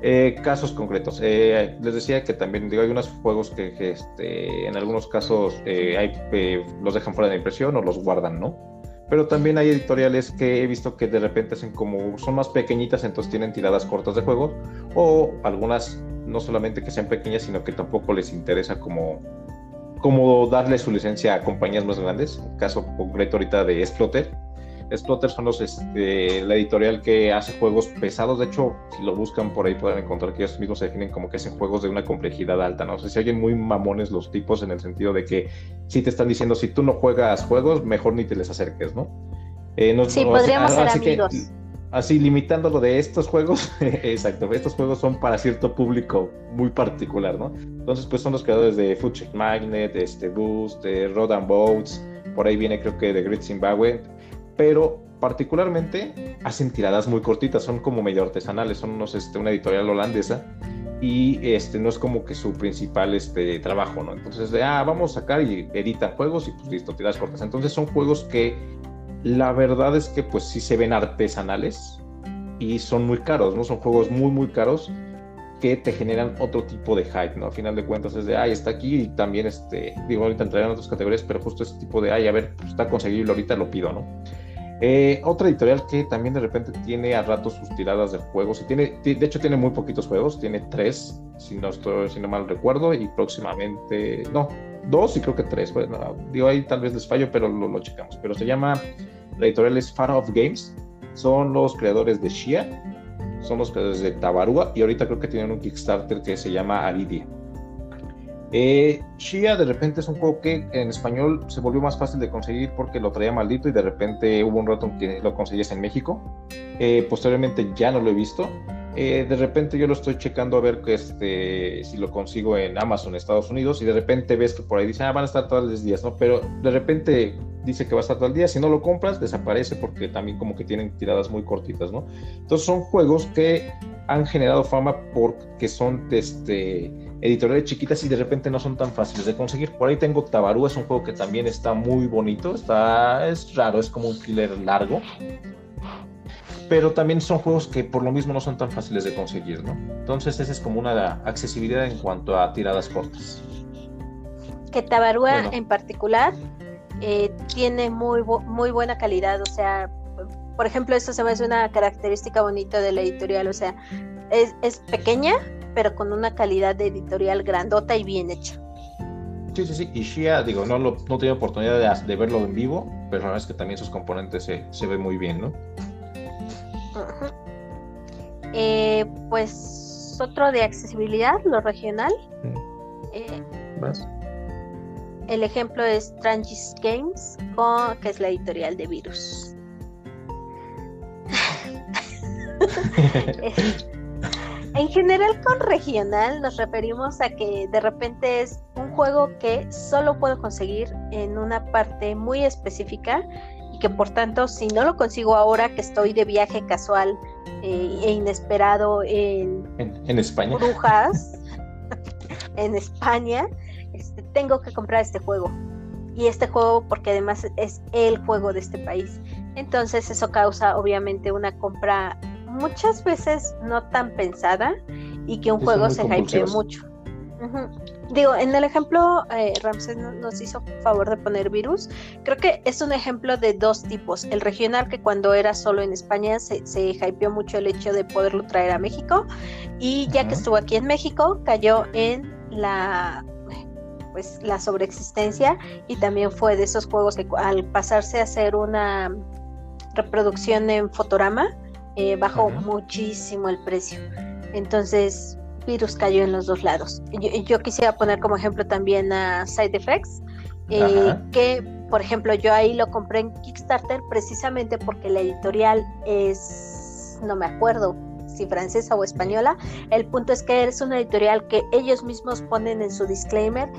Speaker 1: Eh, casos concretos. Eh, les decía que también digo, hay unos juegos que, este, en algunos casos hay, los dejan fuera de impresión o los guardan, ¿no? Pero también hay editoriales que he visto que de repente hacen como, son más pequeñitas, entonces tienen tiradas cortas de juego, o algunas no solamente que sean pequeñas, sino que tampoco les interesa como, como darle su licencia a compañías más grandes. Un caso concreto ahorita de Exploter. Exploter son los, este, la editorial que hace juegos pesados. De hecho, si lo buscan por ahí pueden encontrar que ellos mismos se definen como que hacen juegos de una complejidad alta. No sé si alguien muy mamones los tipos en el sentido de que si te están diciendo si tú no juegas juegos, mejor ni te les acerques, ¿no?
Speaker 2: Eh, sí, podríamos ser amigos
Speaker 1: así limitándolo de estos juegos, exacto, estos juegos son para cierto público muy particular, ¿no? Entonces, pues son los creadores de Food Check Magnet, este Boost, de Road and Boats, por ahí viene creo que de Great Zimbabwe, pero particularmente hacen tiradas muy cortitas, son como medio artesanales, son unos, este, una editorial holandesa y este no es como que su principal este trabajo, ¿no? Entonces, de, ah, vamos a sacar y editan juegos y pues listo, tiradas cortas. Entonces son juegos que la verdad es que pues sí se ven artesanales y son muy caros, ¿no? Son juegos muy, muy caros que te generan otro tipo de hype, ¿no? A final de cuentas es de, ay, está aquí y también, este, digo, ahorita entraré en otras categorías, pero justo ese tipo de, ay, a ver, pues está conseguible, ahorita lo pido, ¿no? Eh, otra editorial que también de repente tiene a ratos sus tiradas de juegos, y tiene, de hecho tiene muy poquitos juegos, tiene tres, si no, estoy, si no mal recuerdo, y próximamente, no, dos y creo que tres. Bueno, digo ahí tal vez les fallo, pero lo, lo checamos. Pero se llama, la editorial es Far Off Games. Son los creadores de Shia, son los creadores de Tabarua y ahorita creo que tienen un Kickstarter que se llama Aridia. Eh, Shia de repente es un juego que en español se volvió más fácil de conseguir porque lo traía maldito y de repente hubo un rato en que lo conseguías en México. Eh, posteriormente ya no lo he visto. Eh, de repente yo lo estoy checando a ver que este, si lo consigo en Amazon, Estados Unidos, y de repente ves que por ahí dice, ah, van a estar todos los días, ¿no? Pero de repente dice que va a estar todo el día, si no lo compras, desaparece porque también como que tienen tiradas muy cortitas, ¿no? Entonces son juegos que han generado fama porque son este, editoriales chiquitas y de repente no son tan fáciles de conseguir. Por ahí tengo Tabarú, es un juego que también está muy bonito, está, es raro, es como un killer largo pero también son juegos que por lo mismo no son tan fáciles de conseguir, ¿no? Entonces esa es como una accesibilidad en cuanto a tiradas cortas.
Speaker 2: Que Tabarúa en particular eh, tiene muy, muy buena calidad, o sea, por ejemplo, esto se me hace una característica bonita de la editorial, o sea, es, es pequeña, pero con una calidad de editorial grandota y bien hecha.
Speaker 1: Sí, sí, sí. Y Shia, digo, no, lo, no tengo oportunidad de, de, verlo en vivo, pero la verdad es que también sus componentes se, se ven muy bien, ¿no?
Speaker 2: Eh, pues otro de accesibilidad, lo regional. Eh, el ejemplo es Trangis Games, que es la editorial de Virus. en general con regional nos referimos a que de repente es un juego que solo puedo conseguir en una parte muy específica que por tanto si no lo consigo ahora que estoy de viaje casual eh, e inesperado en,
Speaker 1: en, España,
Speaker 2: Brujas, en España, este, tengo que comprar este juego. Y este juego porque además es el juego de este país. Entonces eso causa obviamente una compra muchas veces no tan pensada y que un juego se hypee mucho. Digo, en el ejemplo, eh, Ramses nos hizo favor de poner virus. Creo que es un ejemplo de dos tipos. El regional, que cuando era solo en España se, se hypeó mucho el hecho de poderlo traer a México. Y ya que estuvo aquí en México, cayó en la pues la sobreexistencia y también fue de esos juegos que al pasarse a hacer una reproducción en fotograma eh, bajó muchísimo el precio. Entonces, virus cayó en los dos lados. Yo, quisiera poner como ejemplo también a Side Effects, eh, que por ejemplo yo ahí lo compré en Kickstarter precisamente porque la editorial es, no me acuerdo si francesa o española, el punto es que es una editorial que ellos mismos ponen en su disclaimer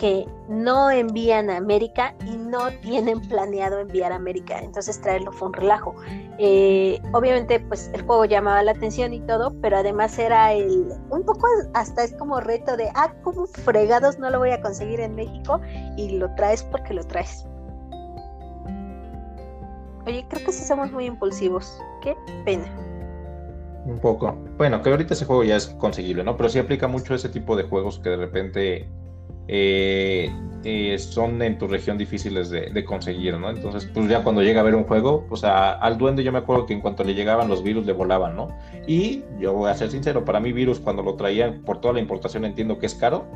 Speaker 2: que no envían a América y no tienen planeado enviar a América, entonces traerlo fue un relajo. Eh, obviamente, pues el juego llamaba la atención y todo, pero además era el un poco hasta es como reto de ah, como fregados no lo voy a conseguir en México y lo traes porque lo traes. Oye, creo que sí somos muy impulsivos. Qué pena.
Speaker 1: Un poco. Bueno, que ahorita ese juego ya es conseguible, ¿no? Pero sí aplica mucho ese tipo de juegos que de repente eh, eh, son en tu región difíciles de, conseguir, ¿no? Entonces, pues ya cuando llega a ver un juego, pues al duende yo me acuerdo que en cuanto le llegaban los virus le volaban, ¿no? Y yo voy a ser sincero, para mí virus cuando lo traían por toda la importación entiendo que es caro,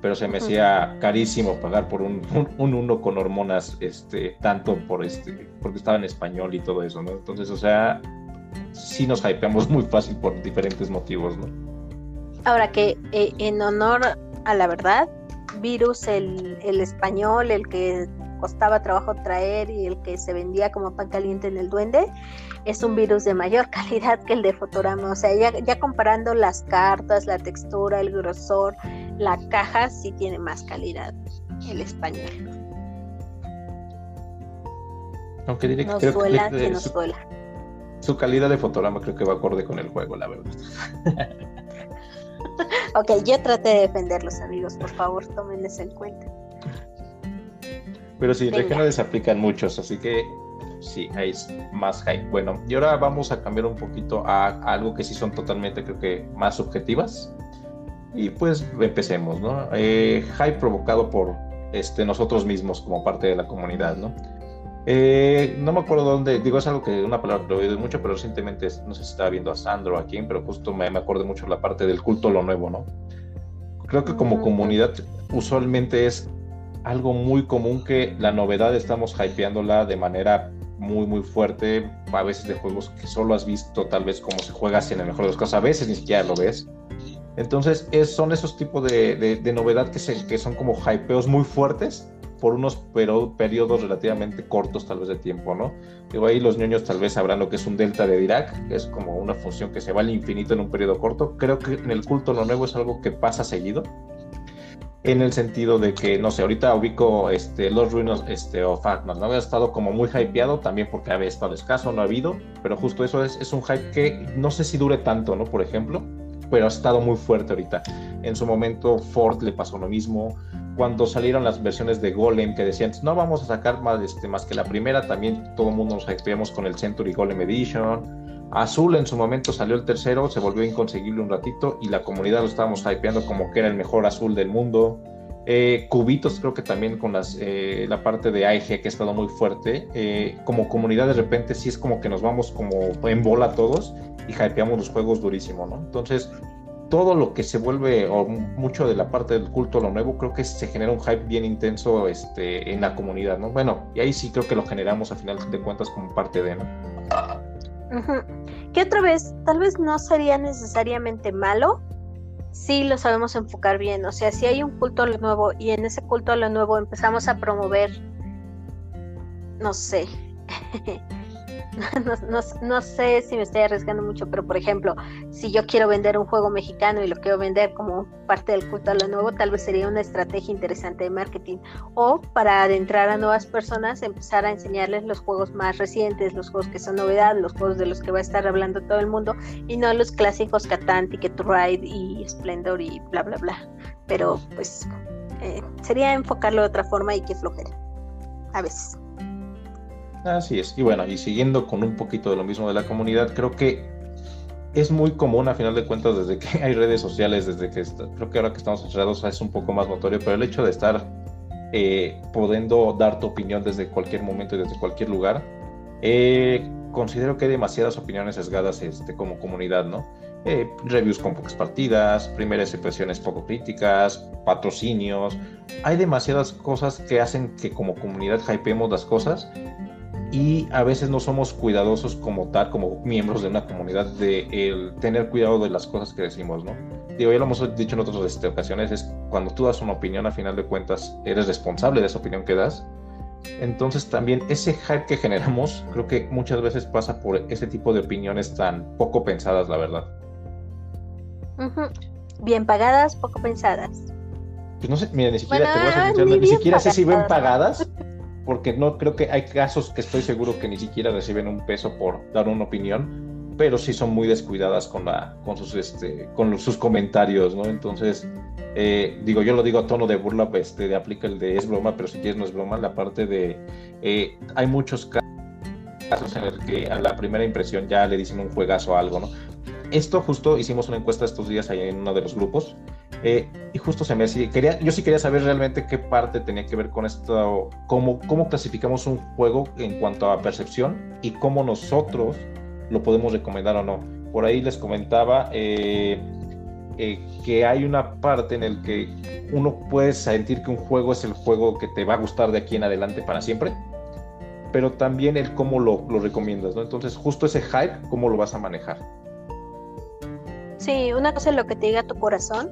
Speaker 1: pero se me hacía carísimo pagar por un, un, uno con hormonas, este, tanto por este, porque estaba en español y todo eso, ¿no? Entonces, o sea, sí nos hypeamos muy fácil por diferentes motivos, ¿no?
Speaker 2: Ahora que eh, en honor a la verdad, virus, el, el español, el que costaba trabajo traer y el que se vendía como pan caliente en el duende, es un virus de mayor calidad que el de Fotorama. O sea, ya, ya comparando las cartas, la textura, el grosor, la caja, sí tiene más calidad el español.
Speaker 1: Aunque diré
Speaker 2: nos que, duela, que, nos
Speaker 1: su,
Speaker 2: duela.
Speaker 1: Su calidad de Fotorama creo que va acorde con el juego, la verdad.
Speaker 2: ok, yo traté de defenderlos, amigos. Por favor, tómenles en cuenta.
Speaker 1: Pero sí, regionales aplican muchos, así que sí, hay más hype. Bueno, y ahora vamos a cambiar un poquito a, algo que sí son totalmente, creo que, más subjetivas. Y pues empecemos, ¿no? Eh, hype provocado por este, nosotros mismos como parte de la comunidad, ¿no? Eh, no me acuerdo dónde, digo, es algo que una palabra que lo he oído mucho, pero recientemente no sé si estaba viendo a Sandro aquí, pero justo me, me acuerdo mucho la parte del culto a lo nuevo, ¿no? Creo que como comunidad usualmente es algo muy común que la novedad estamos hypeándola de manera muy muy fuerte, a veces de juegos que solo has visto tal vez cómo se juega así en el mejor de los casos, a veces ni siquiera lo ves. Entonces es, son esos tipos de, de, novedad que, se, que son como hypeos muy fuertes por unos periodos relativamente cortos tal vez de tiempo, ¿no? Digo, ahí los niños tal vez sabrán lo que es un delta de Dirac, que es como una función que se va al infinito en un periodo corto. Creo que en el culto lo nuevo es algo que pasa seguido, en el sentido de que, no sé, ahorita ubico este, los ruinos este, o Fatmas, ¿no? Había estado como muy hypeado también porque había estado escaso, no ha habido, pero justo eso es, es un hype que no sé si dure tanto, ¿no? Por ejemplo, pero ha estado muy fuerte ahorita. En su momento Ford le pasó lo mismo, cuando salieron las versiones de Golem que decían, no vamos a sacar más, este, más que la primera, también todo el mundo nos hypeamos con el Century Golem Edition. Azul en su momento salió el tercero, se volvió inconseguible un ratito y la comunidad lo estábamos hypeando como que era el mejor azul del mundo. Eh, cubitos creo que también con las, eh, la parte de AEG que ha estado muy fuerte. Eh, como comunidad de repente sí es como que nos vamos como en bola todos y hypeamos los juegos durísimo, ¿no? Entonces todo lo que se vuelve, o mucho de la parte del culto a lo nuevo, creo que se genera un hype bien intenso este, en la comunidad, ¿no? Bueno, y ahí sí creo que lo generamos a final de cuentas como parte de, ¿no?
Speaker 2: Que otra vez, tal vez no sería necesariamente malo si lo sabemos enfocar bien. O sea, si hay un culto a lo nuevo y en ese culto a lo nuevo empezamos a promover, no sé, no, sé si me estoy arriesgando mucho, pero por ejemplo, si yo quiero vender un juego mexicano y lo quiero vender como parte del culto a lo nuevo, tal vez sería una estrategia interesante de marketing. O para adentrar a nuevas personas, empezar a enseñarles los juegos más recientes, los juegos que son novedad, los juegos de los que va a estar hablando todo el mundo, y no los clásicos Catan, Ticket to Ride y Splendor y bla, bla, bla. Pero pues eh, sería enfocarlo de otra forma y que flojera. A veces.
Speaker 1: Así es. Y bueno, y siguiendo con un poquito de lo mismo de la comunidad, creo que es muy común a final de cuentas desde que hay redes sociales, desde que creo que ahora que estamos encerrados es un poco más notorio, pero el hecho de estar eh, pudiendo dar tu opinión desde cualquier momento y desde cualquier lugar, eh, considero que hay demasiadas opiniones sesgadas este, como comunidad, ¿no? Eh, reviews con pocas partidas, primeras impresiones poco críticas, patrocinios. Hay demasiadas cosas que hacen que como comunidad hypeemos las cosas y a veces no somos cuidadosos como tal, como miembros de una comunidad, de el tener cuidado de las cosas que decimos, ¿no? Digo, ya lo hemos dicho en otras este, ocasiones, es cuando tú das una opinión, a final de cuentas, eres responsable de esa opinión que das. Entonces también ese hype que generamos, creo que muchas veces pasa por ese tipo de opiniones tan poco pensadas, la verdad.
Speaker 2: Bien pagadas, poco pensadas.
Speaker 1: Pues no sé, mira, ni siquiera te voy a decir, ni, siquiera sé si ven pagadas, porque no creo que hay casos que estoy seguro que ni siquiera reciben un peso por dar una opinión, pero sí son muy descuidadas con, la, con, sus, este, con sus comentarios, ¿no? Entonces, eh, digo, yo lo digo a tono de burla, pues, este, de aplica el de es broma, pero si quieres no es broma, la parte de, eh, hay muchos casos en el que a la primera impresión ya le dicen un juegazo o algo, ¿no? Esto justo hicimos una encuesta estos días ahí en uno de los grupos eh, y justo se me decía, quería, yo sí quería saber realmente qué parte tenía que ver con esto, cómo, cómo clasificamos un juego en cuanto a percepción y cómo nosotros lo podemos recomendar o no. Por ahí les comentaba eh, eh, que hay una parte en el que uno puede sentir que un juego es el juego que te va a gustar de aquí en adelante para siempre, pero también el cómo lo, lo recomiendas, ¿no? Entonces, justo ese hype, ¿cómo lo vas a manejar?
Speaker 2: Sí, una cosa es lo que te diga tu corazón,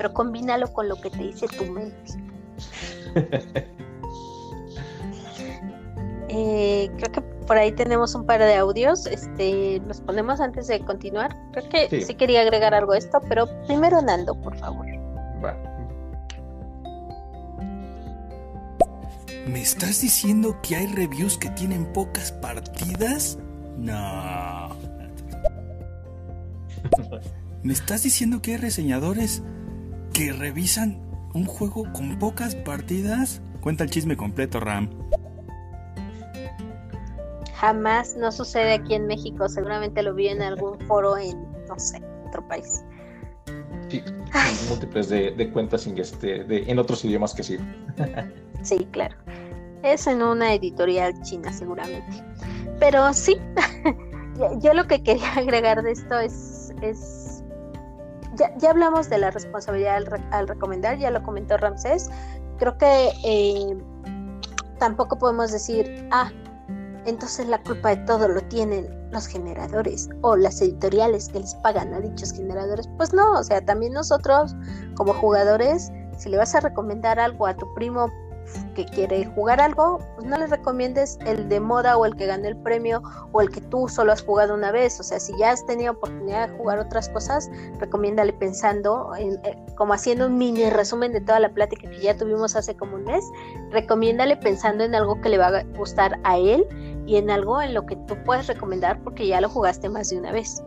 Speaker 2: pero combínalo con lo que te dice tu mente. Eh, creo que por ahí tenemos un par de audios. Este, los ponemos antes de continuar. Creo que sí, quería agregar algo a esto, pero primero Nando, por favor.
Speaker 4: ¿Me estás diciendo que hay reviews que tienen pocas partidas? No. ¿Me estás diciendo que hay reseñadores que revisan un juego con pocas partidas? Cuenta el chisme completo, Ram.
Speaker 2: Jamás no sucede aquí en México. Seguramente lo vi en algún foro en, no sé, otro país.
Speaker 1: Sí, múltiples de, cuentas en, este, en otros idiomas que sí.
Speaker 2: sí, claro. Es en una editorial china seguramente. Pero sí, yo lo que quería agregar de esto es, es ya, hablamos de la responsabilidad al, recomendar, ya lo comentó Ramsés. Creo que eh, tampoco podemos decir, ah, entonces la culpa de todo lo tienen los generadores o las editoriales que les pagan a dichos generadores. Pues no, o sea, también nosotros como jugadores, si le vas a recomendar algo a tu primo que quiere jugar algo, pues no le recomiendes el de moda o el que gane el premio o el que tú solo has jugado una vez. O sea, si ya has tenido oportunidad de jugar otras cosas, recomiéndale pensando, en, eh, como haciendo un mini resumen de toda la plática que ya tuvimos hace como un mes, recomiéndale pensando en algo que le va a gustar a él y en algo en lo que tú puedes recomendar porque ya lo jugaste más de una vez.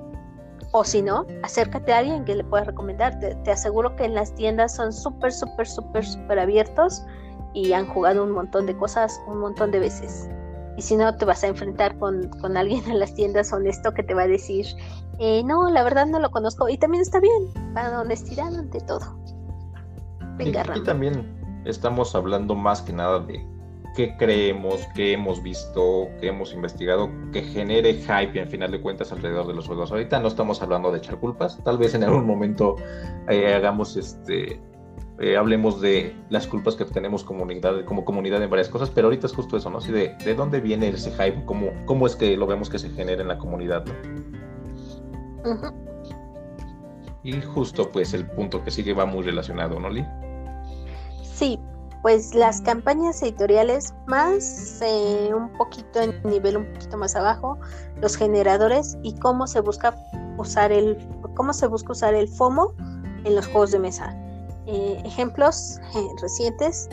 Speaker 2: O si no, acércate a alguien que le pueda recomendar. Te, te aseguro que en las tiendas son súper, súper, súper, súper abiertos y han jugado un montón de cosas un montón de veces. Y si no, te vas a enfrentar con, alguien en las tiendas honesto que te va a decir, eh, no, la verdad no lo conozco. Y también está bien, para honestidad ante todo.
Speaker 1: Venga, y, también estamos hablando más que nada de qué creemos, qué hemos visto, qué hemos investigado, que genere hype en final de cuentas alrededor de los juegos. Ahorita no estamos hablando de echar culpas, tal vez en algún momento eh, hagamos este eh, hablemos de las culpas que tenemos comunidad, como comunidad en varias cosas, pero ahorita es justo eso, ¿no? Así de, de dónde viene ese hype, cómo, cómo es que lo vemos que se genera en la comunidad, ¿no? Y justo pues el punto que sigue va muy relacionado, ¿no, Lee?
Speaker 2: Sí, pues las campañas editoriales más eh, un poquito en nivel un poquito más abajo, los generadores y cómo se busca usar el cómo se busca usar el FOMO en los juegos de mesa. Eh, ejemplos eh, recientes,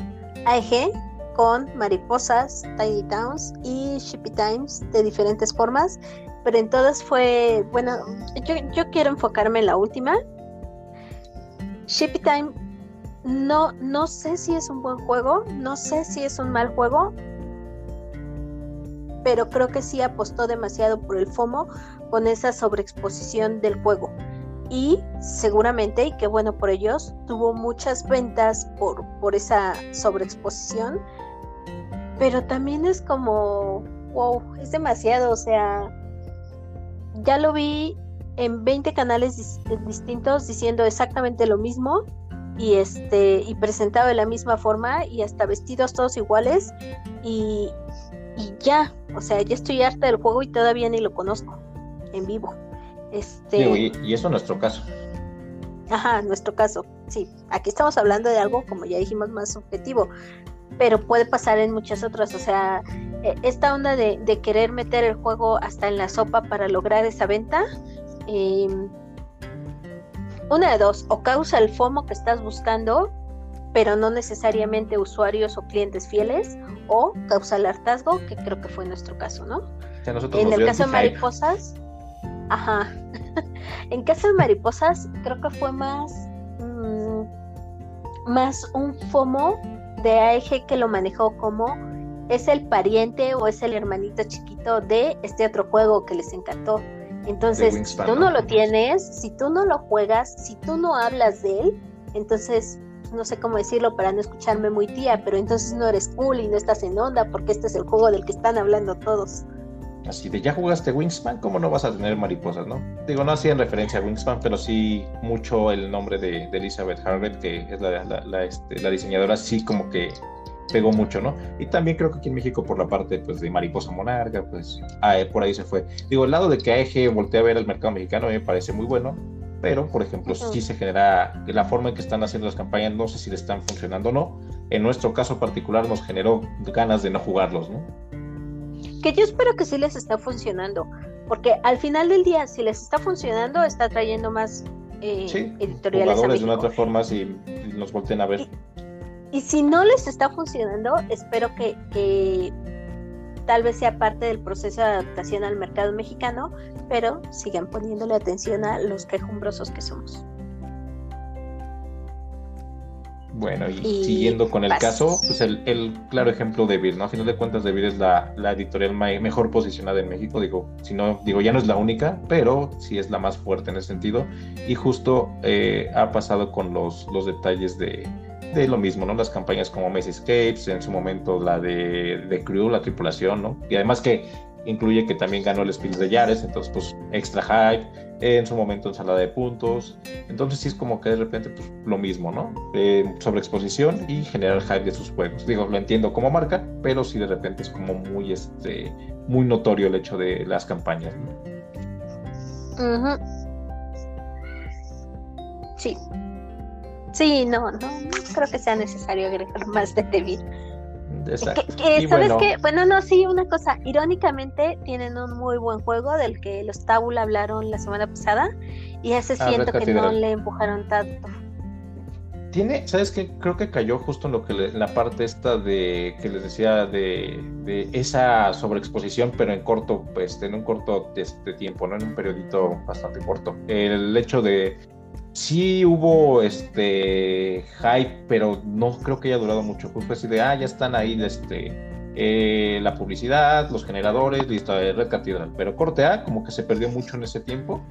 Speaker 2: AEG con mariposas, Tiny Towns y Shippy Times de diferentes formas, pero en todas fue, bueno, yo, yo quiero enfocarme en la última. Shippy Time, no, no sé si es un buen juego, no sé si es un mal juego, pero creo que sí apostó demasiado por el FOMO con esa sobreexposición del juego y seguramente, y qué bueno por ellos, tuvo muchas ventas por, por esa sobreexposición, pero también es como, wow, es demasiado, o sea, ya lo vi en 20 canales distintos diciendo exactamente lo mismo y este y presentado de la misma forma y hasta vestidos todos iguales y, y ya, o sea, ya estoy harta del juego y todavía ni lo conozco en vivo. Este...
Speaker 1: y, eso es nuestro caso.
Speaker 2: Ajá, nuestro caso, sí. Aquí estamos hablando de algo, como ya dijimos, más subjetivo, pero puede pasar en muchas otras. O sea, e, esta onda de, querer meter el juego hasta en la sopa para lograr esa venta, em, una de dos, o causa el FOMO que estás buscando, pero no necesariamente usuarios o clientes fieles, o causa el hartazgo, que creo que fue nuestro caso, ¿no? en el caso de mariposas, Ajá. en caso de mariposas, creo que fue más, mm, más un FOMO de AEG que lo manejó como es el pariente o es el hermanito chiquito de este otro juego que les encantó. Entonces, si tú no lo tienes, si tú no lo juegas, si tú no hablas de él, entonces no sé cómo decirlo para no escucharme muy tía, pero entonces no eres cool y no estás en onda porque este es el juego del que están hablando todos.
Speaker 1: Así de, ya jugaste Wingspan, ¿cómo no vas a tener mariposas, no? Digo, no hacía en referencia a Wingspan, pero sí mucho el nombre de, Elizabeth Harvett, que es la, este, la, diseñadora, sí como que pegó mucho, ¿no? Y también creo que aquí en México por la parte pues, de Mariposa Monarca, pues ah, por ahí se fue. Digo, el lado de que AEG voltea a ver al mercado mexicano me parece muy bueno, pero por ejemplo, si se genera la forma en que están haciendo las campañas, no sé si le están funcionando o no. En nuestro caso particular nos generó ganas de no jugarlos, ¿no?
Speaker 2: Que yo espero que sí les está funcionando, porque al final del día, si les está funcionando, está trayendo más eh, editoriales.
Speaker 1: Jugadores de una otra forma si nos volteen a ver.
Speaker 2: Y, si no les está funcionando, espero que, que tal vez sea parte del proceso de adaptación al mercado mexicano, pero sigan poniéndole atención a los quejumbrosos que somos.
Speaker 1: Bueno, y, siguiendo con el caso, pues el, claro ejemplo de Vir, ¿no? A final de cuentas, de Vir es la, editorial mejor posicionada en México, digo, si no, digo, ya no es la única, pero sí es la más fuerte en ese sentido. Y justo eh, ha pasado con los, los detalles de, de lo mismo, ¿no? Las campañas como Messi Escapes, en su momento la de, de Crew, la tripulación, ¿no? Y además que incluye que también ganó el Spiel de Yares, entonces pues extra hype, en su momento ensalada de puntos, entonces sí es como que de repente pues lo mismo, ¿no? Eh, sobre exposición y generar hype de sus juegos. Digo, lo entiendo como marca, pero sí de repente es como muy, este, muy notorio el hecho de las campañas, ¿no?
Speaker 2: Sí, Sí, no, no, creo que sea necesario agregar más de. Exacto. ¿Sabes bueno. qué? Bueno, no, sí, una cosa. Irónicamente, tienen un muy buen juego del que los Tabula hablaron la semana pasada y ese ah, siento que no le empujaron tanto.
Speaker 1: Tiene, ¿sabes qué? Creo que cayó justo en lo que la parte esta de que les decía de, de, esa sobreexposición, pero en corto, pues en un corto este tiempo, ¿no? En un periodito bastante corto. El hecho de sí hubo este hype, pero no creo que haya durado mucho. Fue así de, ah, ya están ahí este, eh, la publicidad, los generadores, listo, Red Catedral. Pero corte A, como que se perdió mucho en ese tiempo.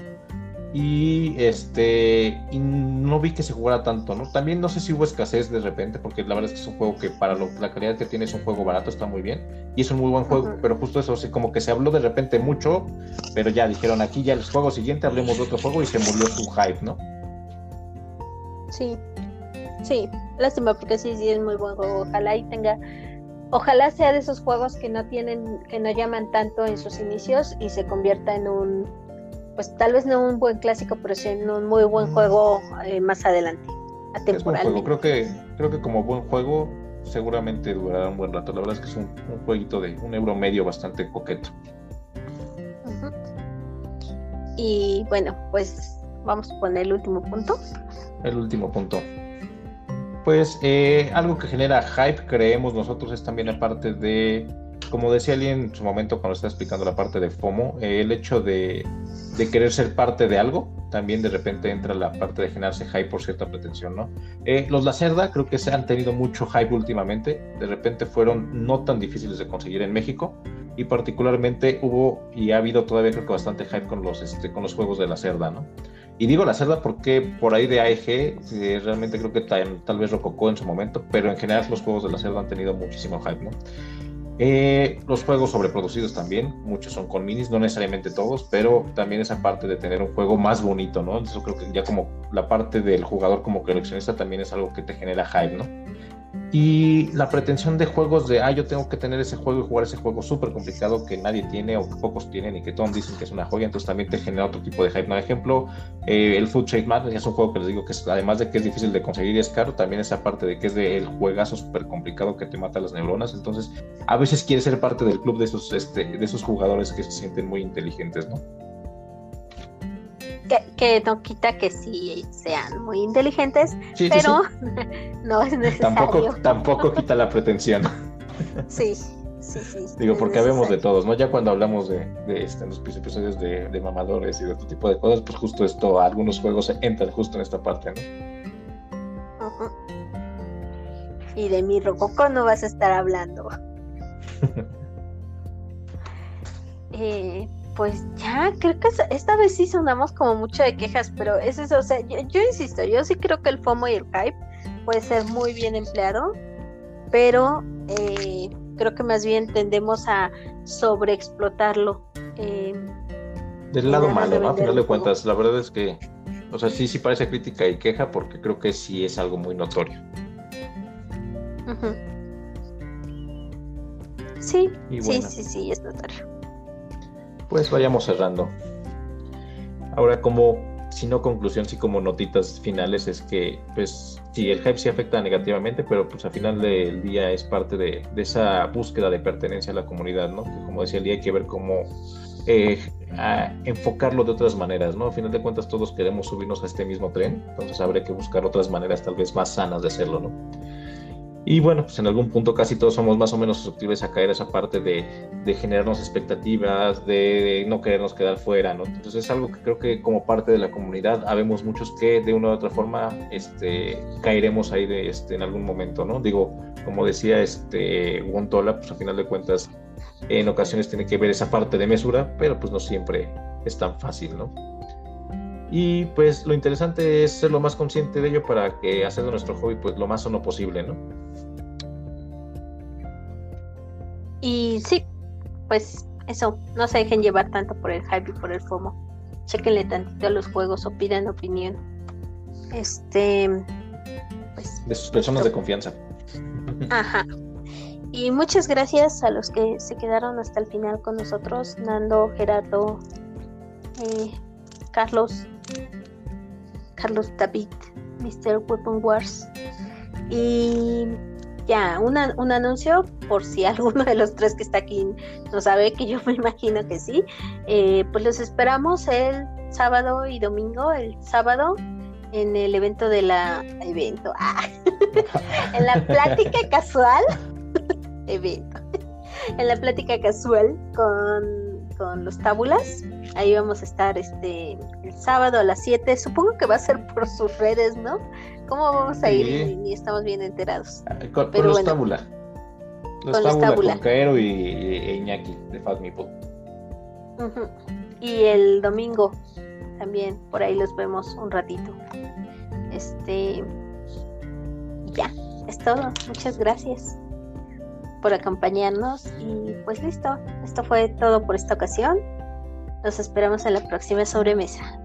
Speaker 1: Y este y no vi que se jugara tanto, ¿no? También no sé si hubo escasez de repente, porque la verdad es que es un juego que para la calidad que tiene es un juego barato, está muy bien. Y es un muy buen juego, pero justo eso, sí, como que se habló de repente mucho, pero ya dijeron aquí ya el juego siguiente, hablemos de otro juego y se murió su hype, ¿no?
Speaker 2: Sí, sí, lástima porque sí, sí es muy buen juego. Ojalá y tenga, ojalá sea de esos juegos que no tienen, que no llaman tanto en sus inicios y se convierta en un, pues tal vez no un buen clásico, pero sí en un muy buen juego eh, más adelante,
Speaker 1: atemporalmente. Creo que, creo que como buen juego seguramente durará un buen rato. La verdad es que es un, un jueguito de un euro medio bastante coqueto.
Speaker 2: Y bueno, pues vamos a poner el último punto
Speaker 1: el último punto. Pues eh, algo que genera hype, creemos nosotros, es también aparte de, como decía alguien en su momento cuando estaba explicando la parte de FOMO, eh, el hecho de, de, querer ser parte de algo, también de repente entra la parte de generarse hype por cierta pretensión, ¿no? Eh, los Lacerda creo que se han tenido mucho hype últimamente, de repente fueron no tan difíciles de conseguir en México y particularmente hubo y ha habido todavía creo que bastante hype con los, este, con los juegos de la Cerda, ¿no? Y digo la cerda porque por ahí de AEG eh, realmente creo que tal, tal vez Rococó en su momento, pero en general los juegos de la cerda han tenido muchísimo hype, ¿no? Eh, los juegos sobreproducidos también, muchos son con minis, no necesariamente todos, pero también esa parte de tener un juego más bonito, ¿no? Eso creo que ya como la parte del jugador como coleccionista también es algo que te genera hype, ¿no? Y la pretensión de juegos de, ah, yo tengo que tener ese juego y jugar ese juego súper complicado que nadie tiene o que pocos tienen y que todos dicen que es una joya, entonces también te genera otro tipo de hype. Por ejemplo, eh, el Food Trade Madness es un juego que les digo que además de que es difícil de conseguir y es caro, también esa parte de que es del juegazo súper complicado que te mata las neuronas. Entonces, a veces quieres ser parte del club de esos, este, de esos jugadores que se sienten muy inteligentes, ¿no?
Speaker 2: Que, no quita que sí sean muy inteligentes, pero no es necesario.
Speaker 1: Tampoco, tampoco quita la pretensión.
Speaker 2: Sí, sí, sí.
Speaker 1: Digo, porque vemos de todos, ¿no? Ya cuando hablamos de, de este, los episodios de, de, mamadores y de otro tipo de cosas, pues justo esto, algunos juegos entran justo en esta parte, ¿no?
Speaker 2: Y de mi rococo no vas a estar hablando. Eh, pues ya, creo que esta vez sí sonamos como mucho de quejas, pero es eso, o sea, yo, insisto, yo sí creo que el FOMO y el hype puede ser muy bien empleado, pero eh, creo que más bien tendemos a sobreexplotarlo. Eh,
Speaker 1: Del lado malo, ¿no? A final de cuentas, la verdad es que, o sea, sí, sí parece crítica y queja porque creo que sí es algo muy notorio.
Speaker 2: Sí, sí, sí, sí, es notorio
Speaker 1: pues vayamos cerrando. Ahora, como, si no conclusión, sí como notitas finales, es que, pues, sí, el hype sí afecta negativamente, pero pues al final del día es parte de, esa búsqueda de pertenencia a la comunidad, ¿no? Que como decía el día, hay que ver cómo eh, enfocarlo de otras maneras, ¿no? Al final de cuentas todos queremos subirnos a este mismo tren, entonces habría que buscar otras maneras tal vez más sanas de hacerlo, ¿no? Y bueno, pues en algún punto casi todos somos más o menos susceptibles a caer esa parte de, de generarnos expectativas, de, no querernos quedar fuera, ¿no? Entonces es algo que creo que como parte de la comunidad habemos muchos que de una u otra forma este, caeremos ahí de, este, en algún momento, ¿no? Digo, como decía este Wontola, pues a final de cuentas en ocasiones tiene que ver esa parte de mesura, pero pues no siempre es tan fácil, ¿no? Y pues lo interesante es ser lo más consciente de ello para que hacer de nuestro hobby pues lo más sano posible, ¿no?
Speaker 2: Y sí, pues eso, no se dejen llevar tanto por el hype y por el FOMO. Chequenle tantito a los juegos o pidan opinión. Este,
Speaker 1: pues. De sus personas de confianza.
Speaker 2: Ajá. Y muchas gracias a los que se quedaron hasta el final con nosotros, Nando, Gerardo, eh, Carlos, Carlos David, Mr. Weapon Wars. Y ya, un anuncio por si alguno de los tres que está aquí no sabe, que yo me imagino que sí. Eh, pues los esperamos el sábado y domingo. El sábado en el evento de la evento, ah, en la plática casual, evento, en la plática casual con, con los tábulas. Ahí vamos a estar este el sábado a las 7. Supongo que va a ser por sus redes, ¿no? ¿Cómo vamos a ir? Ni, estamos bien enterados.
Speaker 1: Ah, con, Pero los tábula. Los tábula, con Caero y, y, Iñaki de Fat
Speaker 2: Y el domingo también, por ahí los vemos un ratito. Este. Ya, es todo. Muchas gracias por acompañarnos. Y pues listo, esto fue todo por esta ocasión. Los esperamos en la próxima sobremesa.